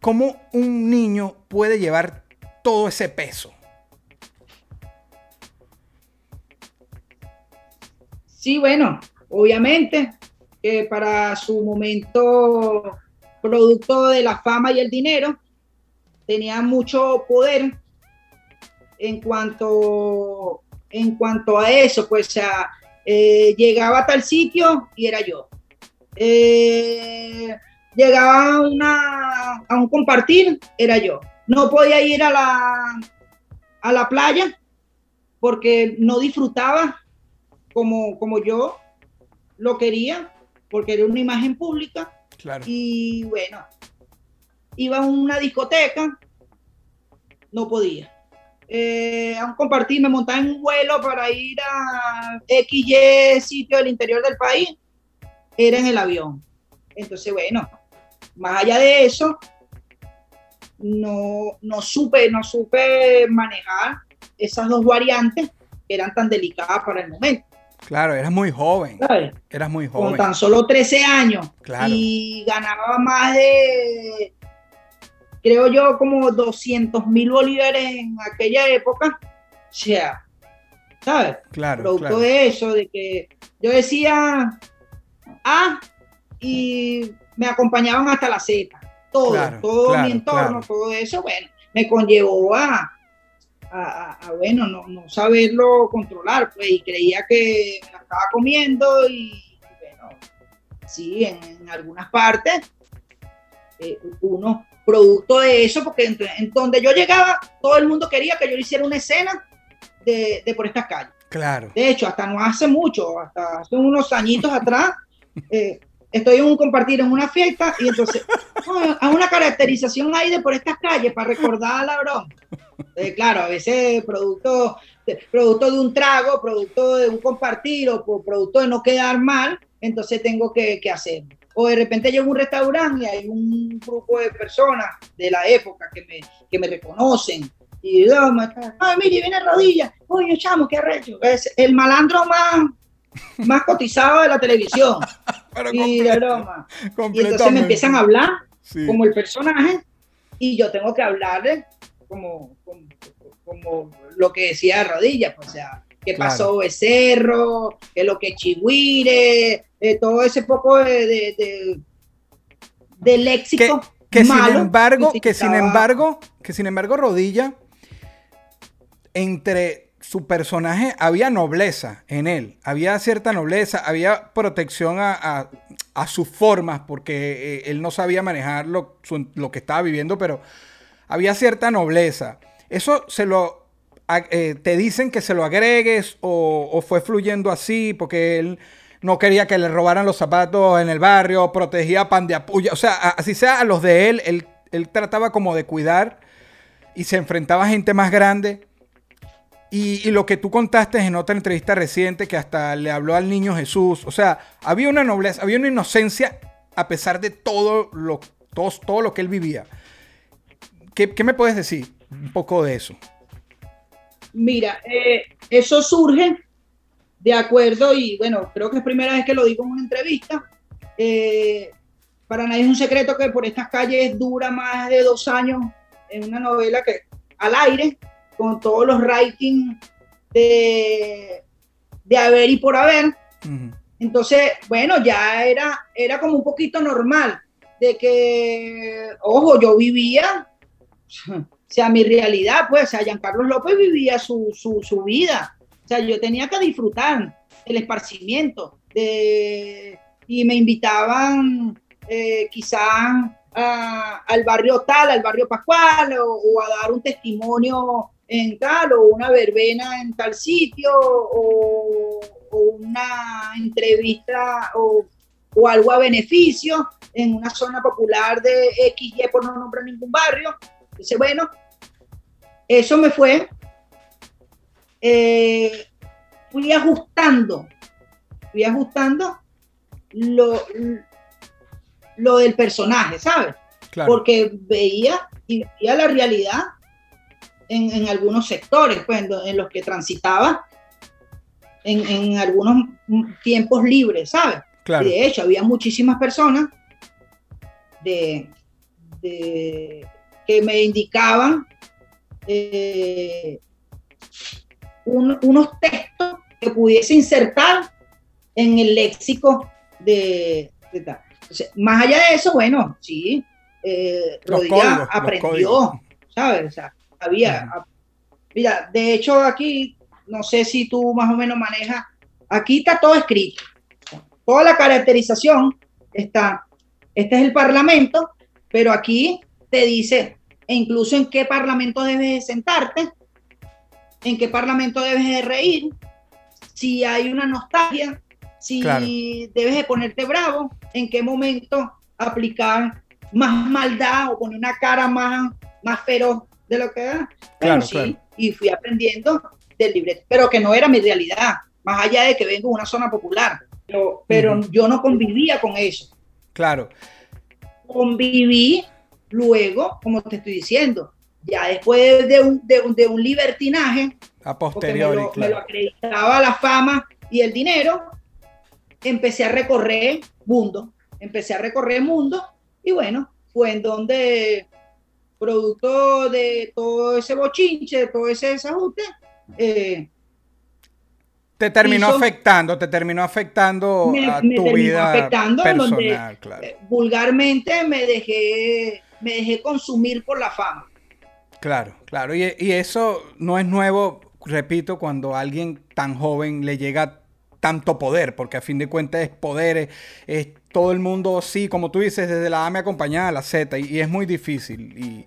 ¿cómo un niño puede llevar todo ese peso? Sí, bueno, obviamente que para su momento, producto de la fama y el dinero, tenía mucho poder en cuanto, en cuanto a eso, pues eh, llegaba a tal sitio y era yo. Eh, llegaba a, a un compartir, era yo. No podía ir a la, a la playa porque no disfrutaba como, como yo lo quería, porque era una imagen pública. Claro. Y bueno, iba a una discoteca, no podía. Eh, a un compartir, me montaba en un vuelo para ir a XY sitio del interior del país, era en el avión. Entonces, bueno, más allá de eso, no, no supe, no supe manejar esas dos variantes que eran tan delicadas para el momento. Claro, eras muy joven. ¿sabes? Eras muy con joven. tan solo 13 años Claro. y ganaba más de, creo yo, como 200 mil bolívares en aquella época. O sea, ¿sabes? Claro, Producto claro. de eso, de que yo decía A y me acompañaban hasta la Z. Todo, Claro, todo claro, mi entorno, todo eso, bueno, me conllevó a, a, a- a, bueno, no, no saberlo controlar, pues, y creía que me la estaba comiendo y, bueno, sí, en, en algunas partes, eh, uno, producto de eso, porque en, en donde yo llegaba, todo el mundo quería que yo le hiciera una escena de, de por estas calles. Claro. De hecho, hasta no hace mucho, hasta hace unos añitos atrás, eh, estoy en un compartir en una fiesta y entonces (laughs) "Oh, haz una caracterización ahí de por estas calles para recordar a la broma. Eh, claro, a veces producto, de- producto de un trago, producto de un compartir o producto de no quedar mal, entonces tengo que, que hacer. O de repente llego a un restaurante y hay un grupo de personas de la época que me, que me reconocen. Y yo, ay, mire, viene rodilla. Oye, chamo, qué arrecho. Es el malandro más, más cotizado de la televisión. (laughs) Pero y de broma. Y entonces me empiezan a hablar Sí. como el personaje y yo tengo que hablarle como, como, como lo que decía Rodilla, pues, o sea, qué Claro. pasó Becerro, qué es lo que Chihuire, eh, todo ese poco de, de, de- de que, léxico que sin malo embargo, que que sin embargo, que sin embargo, Rodilla, entre su personaje había nobleza en él, había cierta nobleza, había protección a, a- a sus formas, porque eh, él no sabía manejar lo, su- lo que estaba viviendo, pero había cierta nobleza. Eso se lo eh, te dicen que se lo agregues o, fue fluyendo así porque él no quería que le robaran los zapatos en el barrio, protegía a pan de apuya, o sea, así sea a los de él, él, él trataba como de cuidar y se enfrentaba a gente más grande. Y, y lo que tú contaste en otra entrevista reciente, que hasta le habló al niño Jesús, o sea, había una nobleza, había una inocencia a pesar de todo lo, todo, todo lo que él vivía. ¿Qué, qué me puedes decir un poco de eso? Mira, eh, eso surge de acuerdo, y bueno, creo que es primera vez que lo digo en una entrevista. eh, para nadie es un secreto que por estas calles dura más de dos años en una novela que al aire, con todos los ratings de, de haber y por haber. Entonces, bueno, ya era, era como un poquito normal de que, ojo, yo vivía, o sea, mi realidad, pues, o sea, Giancarlo López vivía su, su, su vida. O sea, yo tenía que disfrutar el esparcimiento y me invitaban eh, quizás al barrio tal, al barrio Pascual, o, a dar un testimonio en tal, o una verbena en tal sitio, o, o una entrevista o, o algo a beneficio en una zona popular de XY, por no nombrar ningún barrio. Entonces, bueno, eso me fue. eh, fui ajustando, fui ajustando lo, lo del personaje, ¿sabes? Claro. Porque veía y veía la realidad en, en algunos sectores, pues, en, lo- en los que transitaba en, en algunos tiempos libres, ¿sabes? claro. Y de hecho, había muchísimas personas de, de- que me indicaban eh, un- unos textos que pudiese insertar en el léxico de, de tal. Entonces, más allá de eso, bueno, sí, eh, los aprendió. ¿sabes? O sea, había, a- mira, de hecho aquí, no sé si tú más o menos manejas, aquí está todo escrito toda la caracterización está, este es el parlamento, pero aquí te dice e incluso en qué parlamento debes de sentarte, en qué parlamento debes de reír, si hay una nostalgia, si Claro. debes de ponerte bravo, en qué momento aplicar más maldad o poner una cara más, más feroz de lo que da. Claro, sí, claro. y fui aprendiendo del libreto, pero que no era mi realidad, más allá de que vengo de una zona popular. Pero, yo no convivía con eso. Claro. Conviví luego, como te estoy diciendo, ya después de un, de un, de un libertinaje, A porque me posteriori, lo, me lo claro. acreditaba la fama y el dinero, empecé a recorrer mundo, empecé a recorrer mundo y bueno, fue en donde, producto de todo ese bochinche, de todo ese desajuste, eh, Te terminó hizo- afectando, te terminó afectando Me- a me tu terminó vida afectando donde- personal, claro. eh, vulgarmente me dejé, me dejé consumir por la fama. Claro, claro. Y, y eso no es nuevo, repito, cuando a alguien tan joven le llega tanto poder, porque a fin de cuentas es poder, es, todo el mundo, sí, como tú dices, desde la A me acompañada a la Z, y, y es muy difícil. Y,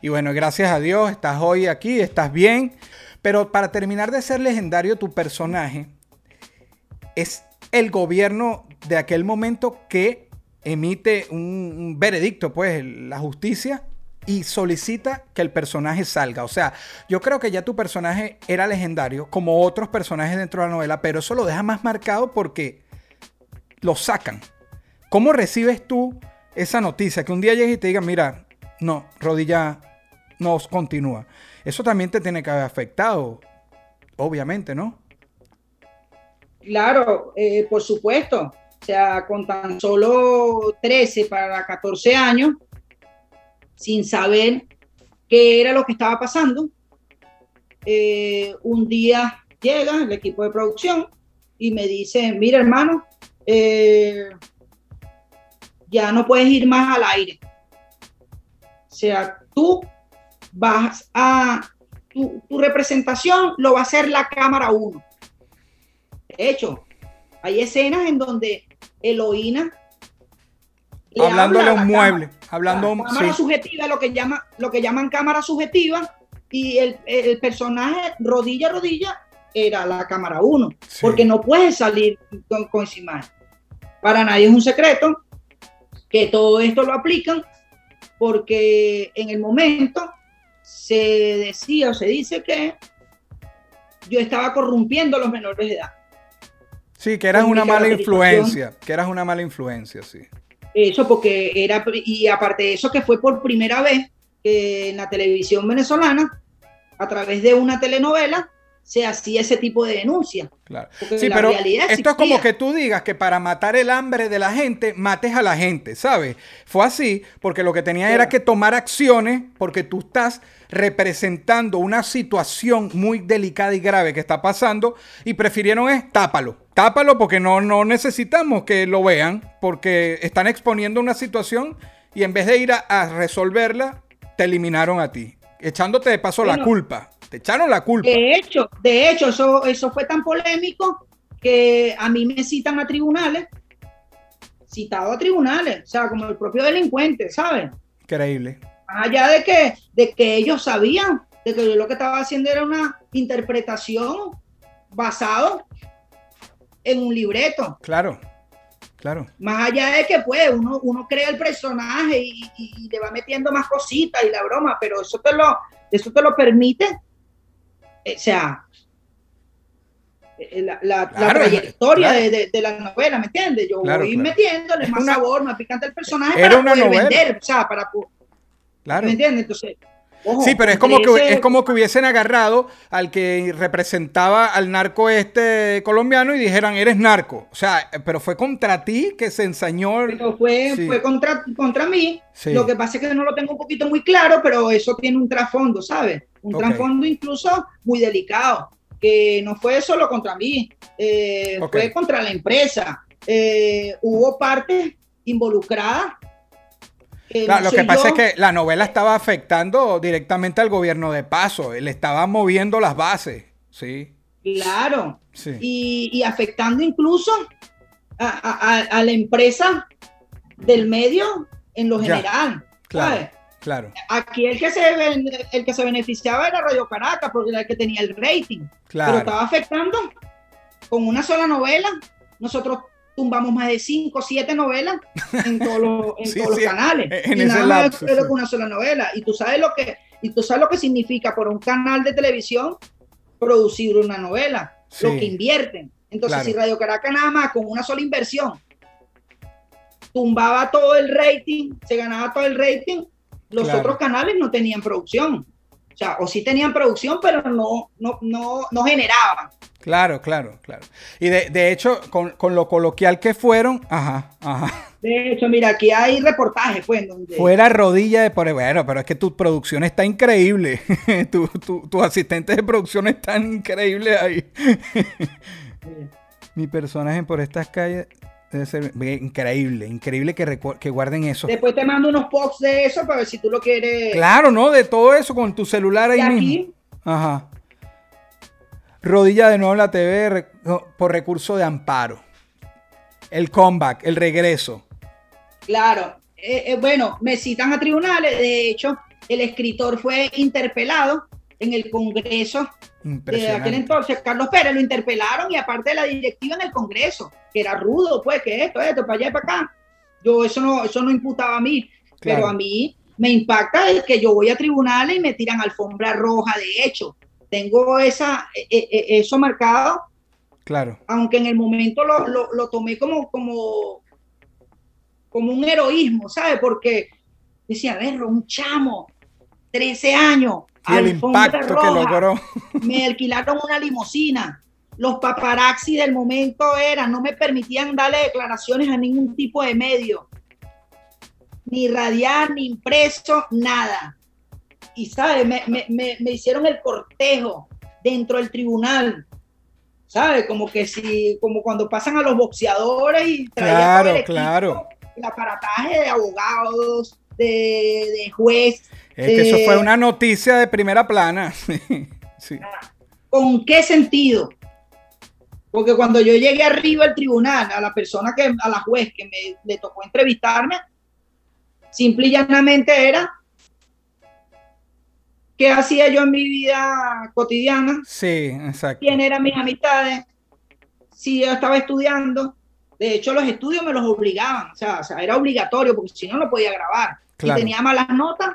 y bueno, gracias a Dios, estás hoy aquí, estás bien. Pero para terminar de ser legendario, tu personaje es el gobierno de aquel momento que emite un, veredicto, pues la justicia y solicita que el personaje salga. O sea, yo creo que ya tu personaje era legendario, como otros personajes dentro de la novela, pero eso lo deja más marcado porque lo sacan. ¿Cómo recibes tú esa noticia? Que un día llegues y te digan, mira, no, rodilla no continúa. Eso también te tiene que haber afectado, obviamente, ¿no? Claro, eh, por supuesto. O sea, con tan solo 13 para 14 años, sin saber qué era lo que estaba pasando, eh, un día llega el equipo de producción y me dice, mira hermano, eh, ya no puedes ir más al aire. O sea, tú vas a, tu, tu representación lo va a hacer la cámara 1. De hecho, hay escenas en donde Eloína le Hablándole habla a la un cámara. mueble, hablando La cámara sí. subjetiva, lo que, llama, lo que llaman cámara subjetiva, y el, el personaje rodilla a rodilla era la cámara 1, Sí. porque no puedes salir con, con esa imagen. Para nadie es un secreto que todo esto lo aplican porque en el momento se decía o se dice que yo estaba corrompiendo a los menores de edad. Sí, que eras una mala influencia, que eras una mala influencia, sí. Eso porque era, y aparte de eso que fue por primera vez que en la televisión venezolana, a través de una telenovela, se hacía ese tipo de denuncia. Claro. Porque Sí, pero esto es como que tú digas que para matar el hambre de la gente, mates a la gente, ¿sabes? Fue así porque lo que tenía era que tomar acciones porque tú estás representando una situación muy delicada y grave que está pasando y prefirieron es tápalo. Tápalo porque no, no necesitamos que lo vean porque están exponiendo una situación y en vez de ir a, a resolverla, te eliminaron a ti, echándote de paso la culpa. Te echaron la culpa. De hecho, de hecho, eso, eso fue tan polémico que a mí me citan a tribunales, citado a tribunales, o sea, como el propio delincuente, ¿sabes? Increíble. Más allá de que, de que ellos sabían de que yo lo que estaba haciendo era una interpretación basado en un libreto. Claro, claro. Más allá de que pues uno, uno crea el personaje y, y- y le va metiendo más cositas y la broma, pero eso te lo, eso te lo permite. O sea, eh, la, la- trayectoria claro. de, de- de la novela, ¿me entiendes? Yo Claro, voy metiéndole más una- sabor, más picante al personaje para poder novela. vender, o sea, para Claro. ¿me entiendes? Entonces, ojo, Sí, pero es como, que, ese- es como que hubiesen agarrado al que representaba al narco este colombiano y dijeran, eres narco. O sea, pero fue contra ti que se ensañó. Pero fue, Sí. fue contra, contra mí. Sí. Lo que pasa es que no lo tengo un poquito muy claro, pero eso tiene un trasfondo, ¿sabes? Un trasfondo incluso muy delicado, que no fue solo contra mí, eh, fue contra la empresa. Eh, hubo partes involucradas. Claro, no lo que pasa yo. es que la novela estaba afectando directamente al gobierno de Paso. Le estaba moviendo las bases. Sí, Claro. sí. y, y afectando incluso a, a- a- a la empresa del medio en lo Ya, general. claro, ¿sabes? claro, Aquí el que, se, el que se beneficiaba era Radio Caracas, porque era el que tenía el rating. Pero claro. estaba afectando con una sola novela. Nosotros tumbamos más de 5 o 7 novelas en todos los, (laughs) en Sí, todos sí, los canales. en y nada más lapso, sí. con una sola novela. Y tú sabes lo que, y tú sabes lo que significa por un canal de televisión producir una novela, lo que invierten. Entonces, Claro. si Radio Caracas nada más con una sola inversión tumbaba todo el rating, se ganaba todo el rating, los Claro. otros canales no tenían producción. O sea, o sí tenían producción, pero no, no, no, no generaban. Claro, claro, claro. Y de, de hecho, con, con lo coloquial que fueron, ajá, ajá. De hecho, mira, aquí hay reportajes, pues, donde Fuera rodilla de por bueno, pero es que tu producción está increíble. (laughs) tu, tu, tus asistentes de producción están increíbles ahí. Mi personaje por estas calles debe ser increíble, increíble que, que guarden eso. después te mando unos posts de eso para ver si tú lo quieres. Claro, ¿no? De todo eso con tu celular ahí Y aquí- mismo. Ajá. Rodilla de nuevo en la TV por recurso de amparo. El comeback, el regreso. Claro. Eh, eh, bueno, me citan a tribunales. De hecho, el escritor fue interpelado en el Congreso de aquel entonces. Carlos Pérez lo interpelaron y aparte de la directiva en el Congreso, que era rudo, pues, que esto, esto, para allá y para acá. Yo eso no, eso no imputaba a mí, pero Claro. a mí me impacta es que yo voy a tribunales y me tiran alfombra roja, de hecho. Tengo esa, e, e, e, eso marcado. Claro. Aunque en el momento lo, lo, lo tomé como, como, como un heroísmo, ¿sabes? Porque decía, a ver, un chamo, 13 años, Y el impacto que logró. me alquilaron una limusina. Los paparazzi del momento eran, no me permitían darle declaraciones a ningún tipo de medio. Ni radiar, ni impreso, nada. Y, ¿sabes? Me, me, me, me hicieron el cortejo dentro del tribunal. ¿Sabes? Como que si, como cuando pasan a los boxeadores y traían Claro, el equipo, claro. el aparataje de abogados, de, de juez. Es que eso de- fue una noticia de primera plana. (laughs) Sí. ¿Con qué sentido? Porque cuando yo llegué arriba al tribunal, a la persona que, a la juez que me le tocó entrevistarme, simple y llanamente era qué hacía yo en mi vida cotidiana, Sí, exacto. quién eran mis amistades, si yo estaba estudiando. De hecho, los estudios me los obligaban, o sea, o sea, era obligatorio, porque si no, no podía grabar. Claro. Si tenía malas notas,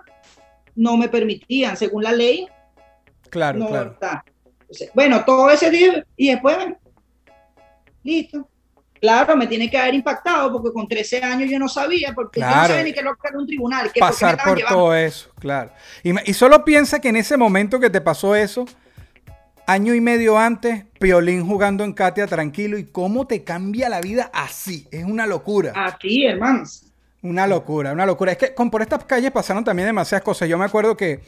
no me permitían, según la ley, Claro, no claro. está. Entonces, bueno, todo ese día y después, bueno, listo. Claro, me tiene que haber impactado porque con 13 años yo no sabía, porque yo no Claro. sabía ni qué lo que era un tribunal. Que Pasar por todo eso, claro. Y, solo piensa que en ese momento que te pasó eso, año y medio antes, Piolín jugando en Katia tranquilo y cómo te cambia la vida así. Es una locura. Así, hermanos. Una locura, una locura. Es que con, por estas calles pasaron también demasiadas cosas. Yo me acuerdo que,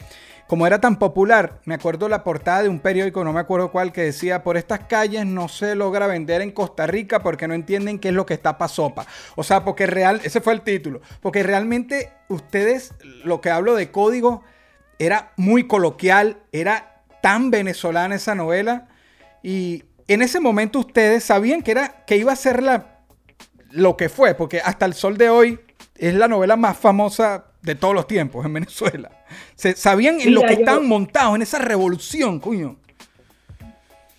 como era tan popular, me acuerdo la portada de un periódico, no me acuerdo cuál, que decía, por estas calles no se logra vender en Costa Rica porque no entienden qué es lo que está pa' sopa. O sea, porque real, ese fue el título. Porque realmente ustedes, lo que hablo de código, era muy coloquial, era tan venezolana esa novela. Y en ese momento ustedes sabían que, era, que iba a ser la, lo que fue, porque hasta el sol de hoy es la novela más famosa de todos los tiempos en Venezuela. Se, sabían en lo que yo- estaban montados, en esa revolución, coño.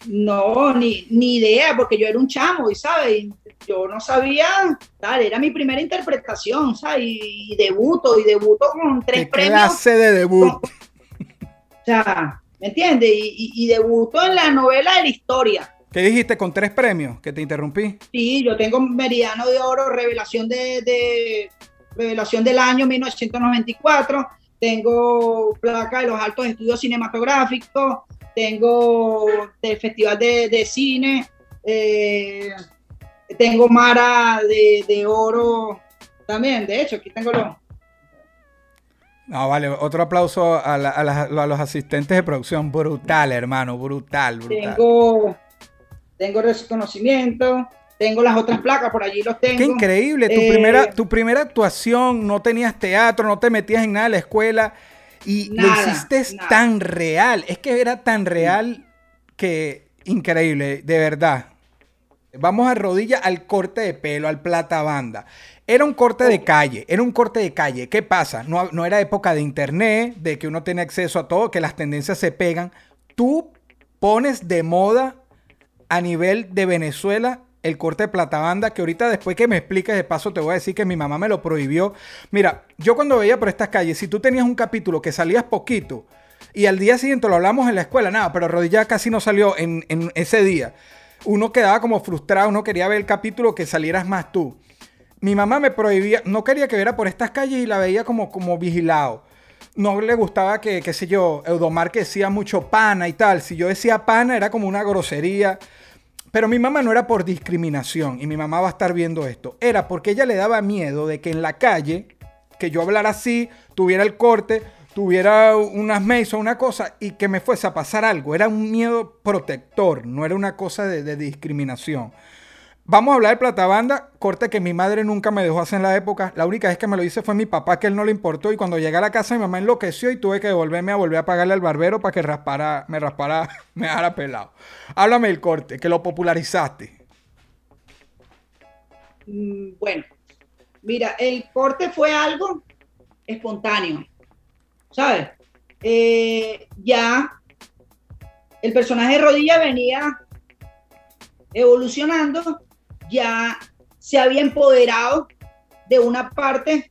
No, ni, ni idea, porque yo era un chamo, y sabes, yo no sabía, tal, era mi primera interpretación, ¿sabes? Y, y debuto, y debuto con tres ¿Qué premios. clase de debut? O sea, ¿me entiendes? Y, y, y debuto en la novela de la historia. ¿Qué dijiste con tres premios? Que te interrumpí. Sí, yo tengo Meridiano de Oro, revelación de, de- revelación del año 1994, tengo placa de los altos estudios cinematográficos, tengo del Festival de, de Cine, eh, tengo Mara de, de Oro también, de hecho, aquí tengo los... No, vale, otro aplauso a, la- a los asistentes de producción. Brutal, hermano, brutal, brutal. Tengo, tengo reconocimiento, tengo las otras placas, por allí los tengo. Qué increíble, tu, Eh, primera, tu primera actuación, no tenías teatro, no te metías en nada de la escuela y lo Nada, hiciste nada. tan real, es que era tan real que increíble, de verdad. Vamos a rodilla al corte de pelo, al plata banda. Era un corte de calle, era un corte de calle. ¿Qué pasa? No, no era época de internet, de que uno tiene acceso a todo, que las tendencias se pegan. Tú pones de moda a nivel de Venezuela el corte de platabanda, que ahorita después que me expliques de paso te voy a decir que mi mamá me lo prohibió. Mira, yo cuando veía por estas calles, si tú tenías un capítulo que salías poquito y al día siguiente lo hablamos en la escuela, nada, pero Rodilla casi no salió en, en ese día. Uno quedaba como frustrado, uno quería ver el capítulo que salieras más tú. Mi mamá me prohibía, no quería que viera por estas calles y la veía como, como vigilado. No le gustaba que, qué sé yo, Eudomar que decía mucho pana y tal. Si yo decía pana era como una grosería. Pero mi mamá no era por discriminación y mi mamá va a estar viendo esto. Era porque ella le daba miedo de que en la calle, que yo hablara así, tuviera el corte, tuviera unas mesas, una cosa y que me fuese a pasar algo. Era un miedo protector, no era una cosa de, de discriminación. Vamos a hablar de platabanda, corte que mi madre nunca me dejó hacer en la época. La única vez que me lo hice fue mi papá, que él no le importó. Y cuando llegué a la casa, mi mamá enloqueció y tuve que devolverme a volver a pagarle al barbero para que raspara, me raspara, (laughs) me dejara pelado. Háblame del corte, que lo popularizaste. Mm, Bueno, mira, el corte fue algo espontáneo, ¿sabes? Eh, ya el personaje de Rodilla venía evolucionando, ya se había empoderado de una parte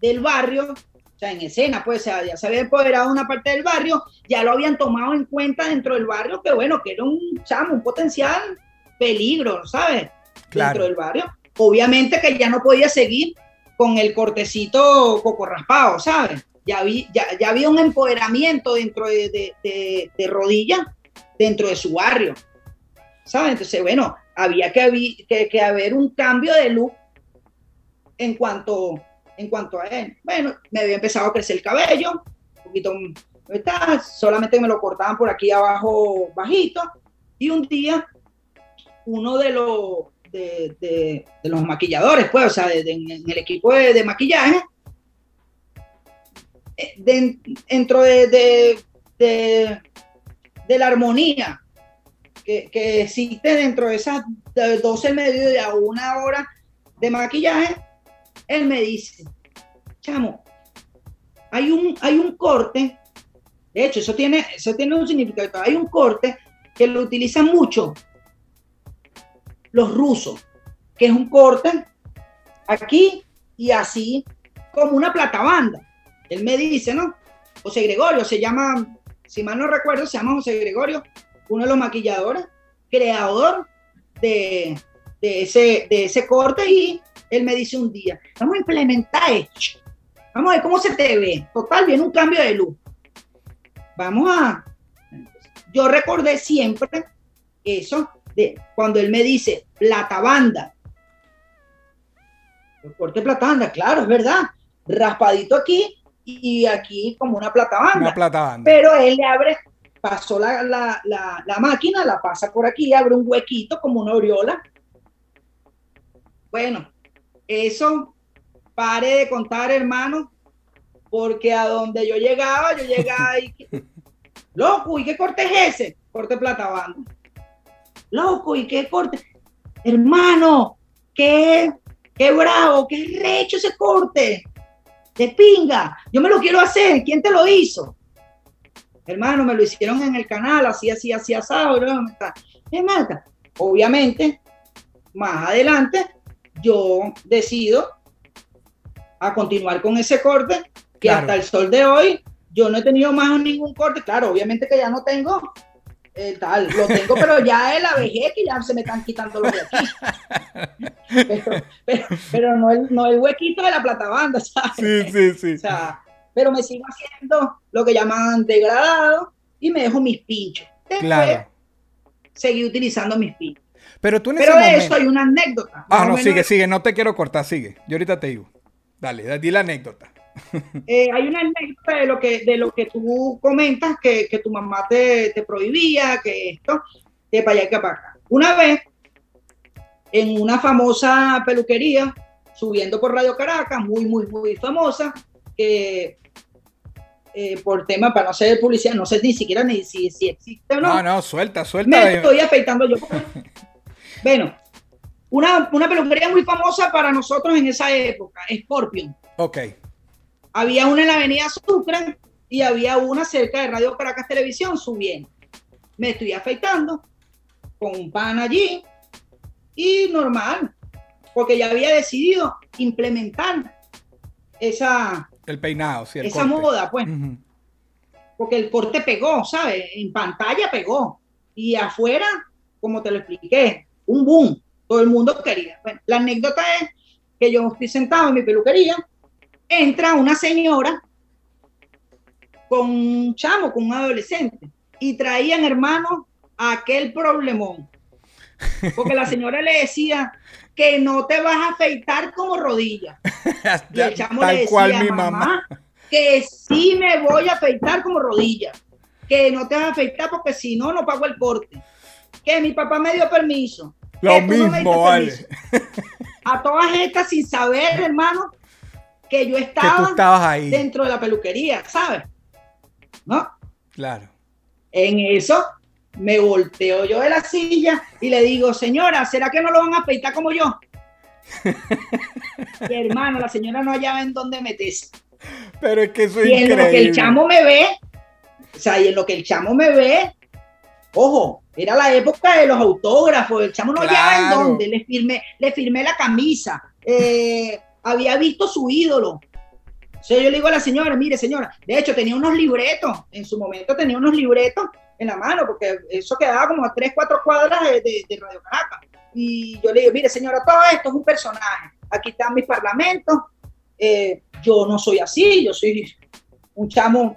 del barrio o sea, en escena, pues, ya se había empoderado una parte del barrio, ya lo habían tomado en cuenta dentro del barrio, que bueno, que era un chamo, un potencial peligro, ¿sabes? Claro. Dentro del barrio. Obviamente que ya no podía seguir con el cortecito coco raspado, ¿sabes? Ya, vi, ya, ya había un empoderamiento dentro de, de, de, de rodilla, dentro de su barrio, ¿sabes? Entonces, bueno, había que, que, haber un cambio de look en cuanto, en cuanto a él. Bueno, me había empezado a crecer el cabello, un poquito, ¿verdad? solamente me lo cortaban por aquí abajo bajito, y un día uno de los, de, los maquilladores, pues, o sea, de- en el equipo de, maquillaje, eh, de- dentro de, de, de- de la armonía que, que existe dentro de esas de 12 mediodía a una hora de maquillaje, él me dice, chamo, hay un, hay un corte, de hecho, eso tiene, eso tiene un significado, hay un corte que lo utilizan mucho los rusos, que es un corte aquí y así, como una platabanda. Él me dice, ¿no? José Gregorio, se llama, si mal no recuerdo, se llama José Gregorio, uno de los maquilladores, creador de, de ese, de ese corte y él me dice un día, vamos a implementar esto, vamos a ver cómo se te ve, total, viene un cambio de luz. Vamos a... Yo recordé siempre eso de cuando él me dice plata banda. El corte plata banda, claro, es verdad. Raspadito aquí y aquí como una plata banda. Una plata banda. Pero él le abre, pasó la, la, la, la máquina, la pasa por aquí, abre un huequito como una aureola. Bueno, eso pare de contar, hermano, porque a donde yo llegaba, yo llegaba y... (laughs) Loco, ¿y qué corte es ese? Corte plata banda. Loco, ¿y qué corte? Hermano, qué, qué bravo, qué recho ese corte. De pinga. Yo me lo quiero hacer. ¿Quién te lo hizo? Hermano, me lo hicieron en el canal, así, así, así, asado. ¿no? Es Marta. Obviamente, más adelante, yo decido a continuar con ese corte, que Claro. hasta el sol de hoy yo no he tenido más ningún corte. Claro, obviamente que ya no tengo eh, tal, lo tengo, pero ya es la vejez que ya se me están quitando los de aquí. (laughs) Pero, pero, pero no, el, no el huequito de la platabanda, ¿sabes? Sí, sí, sí. O sea, pero me sigo haciendo lo que llaman degradado y me dejo mis pinchos. Después Claro. seguí utilizando mis pinchos. Pero tú en Pero ese de momento... eso hay una anécdota. Ah, no, menos, sigue, sigue, no te quiero cortar, sigue. Yo ahorita te digo. Dale, di la anécdota. (laughs) eh, hay una anécdota de lo que, de lo que tú comentas, que, que tu mamá te, te prohibía, que esto, que para allá y que para acá. Una vez, en una famosa peluquería, subiendo por Radio Caracas, muy, muy, muy famosa, que eh, por tema, para no hacer publicidad, no sé ni siquiera ni si, si existe o No, no, suelta, me suelta. estoy afeitando yo. (laughs) bueno, una, una peluquería muy famosa para nosotros en esa época, Scorpion. Ok, Había una en la avenida Sucre y había una cerca de Radio Caracas Televisión subiendo. Me estoy afeitando con un pan allí y normal, porque ya había decidido implementar esa, el peinado, sí, el esa corte. moda, pues porque el corte pegó, ¿sabes? En pantalla pegó. Y afuera, como te lo expliqué, un boom. Todo el mundo quería. Bueno, la anécdota es que yo estoy sentado en mi peluquería, entra una señora con un chamo, con un adolescente, y traían, hermano, aquel problemón. Porque la señora le decía que no te vas a afeitar como rodilla. (laughs) Y el chamo Tal le decía, cual mi mamá, mamá. que sí me voy a afeitar como rodilla, que no te vas a afeitar porque si no, no pago el corte, que mi papá me dio permiso. Lo no mismo, vale. permiso. A todas estas sin saber, hermano, que yo estaba ahí. dentro de la peluquería, ¿sabes? ¿No? Claro. En eso me volteo yo de la silla y le digo, señora, ¿será que no lo van a afeitar como yo? (laughs) y hermano, la señora no hallaba en dónde meterse. Pero es que eso es Y en increíble. lo que el chamo me ve, o sea, y en lo que el chamo me ve, ojo, era la época de los autógrafos, el chamo no hallaba en Claro. dónde, le firmé, le firmé la camisa, eh, (laughs) había visto su ídolo. O Entonces yo le digo a la señora, mire señora, de hecho tenía unos libretos, en su momento tenía unos libretos en la mano, porque eso quedaba como a tres, cuatro cuadras de, de Radio Caracas. Y yo le digo, mire señora, todo esto es un personaje. Aquí están mis parlamentos. Eh, yo no soy así, yo soy un chamo,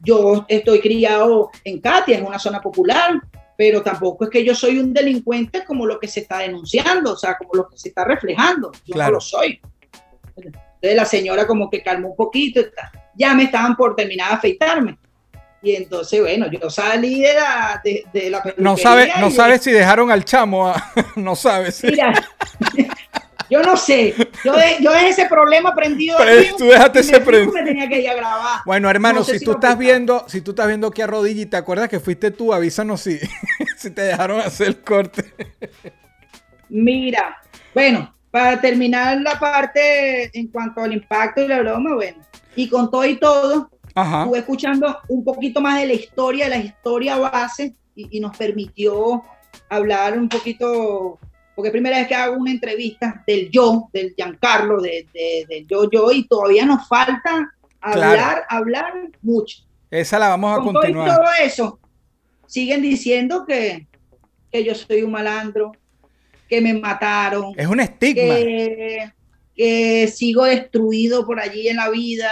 yo estoy criado en Katia, en una zona popular, pero tampoco es que yo soy un delincuente como lo que se está denunciando, o sea, como lo que se está reflejando. Yo no lo soy. Entonces la señora como que calmó un poquito, ya me estaban por terminar de afeitarme. Y entonces, bueno, yo salí de la, de, la No sabes no sabe si dejaron al chamo, (laughs) no sabes. Mira, (laughs) yo no sé. Yo, yo dejé ese problema prendido. Pero tú dejaste ese prendido. Me tenía que ir a grabar. Bueno, hermano, si, tú estás viendo, si tú estás viendo aquí a rodilla y te acuerdas que fuiste tú, avísanos si, (laughs) si te dejaron hacer el corte. Mira, bueno, para terminar la parte en cuanto al impacto y la broma, bueno, y con todo y todo, estuve escuchando un poquito más de la historia, de la historia base, y, nos permitió hablar un poquito, porque primera vez que hago una entrevista del yo, del Giancarlo, de, del yo, yo, y todavía nos falta hablar, hablar mucho. Esa la vamos a con continuar. Todo, todo eso, siguen diciendo que, que yo soy un malandro, que me mataron. Es un estigma. Que, sigo destruido por allí en la vida.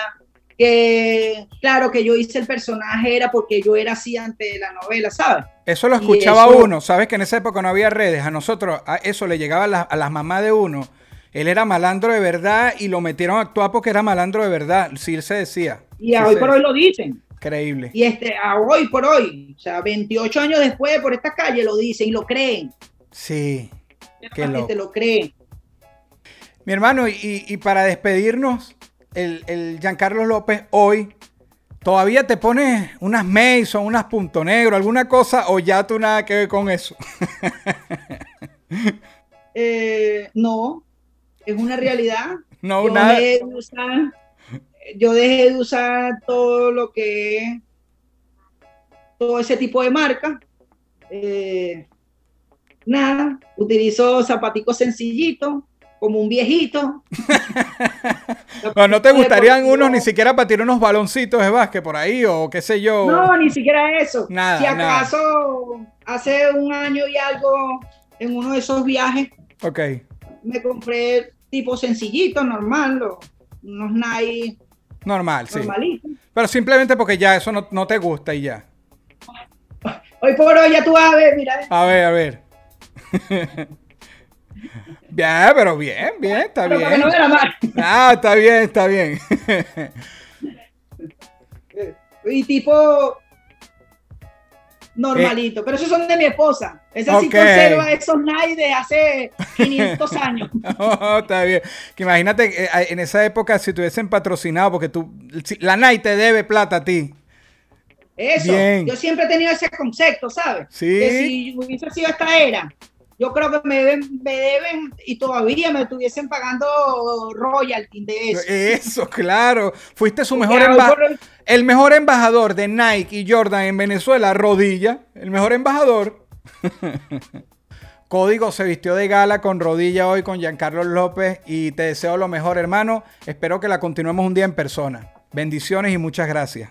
Que claro que yo hice el personaje era porque yo era así ante la novela, ¿sabes? Eso lo escuchaba uno, ¿sabes? Que en esa época no había redes. A nosotros a eso le llegaba a, las mamás de uno. Él era malandro de verdad y lo metieron a actuar porque era malandro de verdad. Sí, él se decía. Y hoy por hoy lo dicen. Increíble. Y este, a hoy por hoy, o sea, 28 años después, por esta calle lo dicen y lo creen. Sí. Que te lo cree. Mi hermano, y, para despedirnos, el, el, Giancarlo López hoy, ¿todavía te pones unas Mason, unas punto negro, alguna cosa, o ya tú nada que ver con eso? (laughs) Eh, no, es una realidad. No, yo nada. Dejé de usar, yo dejé de usar todo lo que todo ese tipo de marca. Eh, nada, utilizo zapaticos sencillitos, como un viejito. (laughs) ¿No te gustarían unos ni siquiera para tirar unos baloncitos de básquet por ahí o qué sé yo? No, ni siquiera eso. Nada, si acaso hace un año y algo en uno de esos viajes, okay. me compré tipo sencillito, normal, unos Nike. Normal, sí. Pero simplemente porque ya eso no, no te gusta y ya. Hoy por hoy ya tú vas a ver, mira. A ver, a ver. (laughs) bien, pero bien, bien, está bien. Ah, está bien, está bien. (laughs) y tipo normalito, pero esos son de mi esposa. Esa sí conserva esos Nike de hace 500 (laughs) años. Oh, está bien. Que imagínate eh, en esa época si tuviesen patrocinado, porque tú, la Nike te debe plata a ti. Eso, yo siempre he tenido ese concepto, ¿sabes? Sí. Que si hubiese sido esta era, yo creo que me deben, me deben y todavía me estuviesen pagando royalty de eso. Eso, claro. Fuiste su mejor embajador. El mejor embajador de Nike y Jordan en Venezuela, Rodilla. El mejor embajador. (laughs) Código se vistió de gala con rodilla hoy con Giancarlo López y te deseo lo mejor, hermano. Espero que la continuemos un día en persona. Bendiciones y muchas gracias.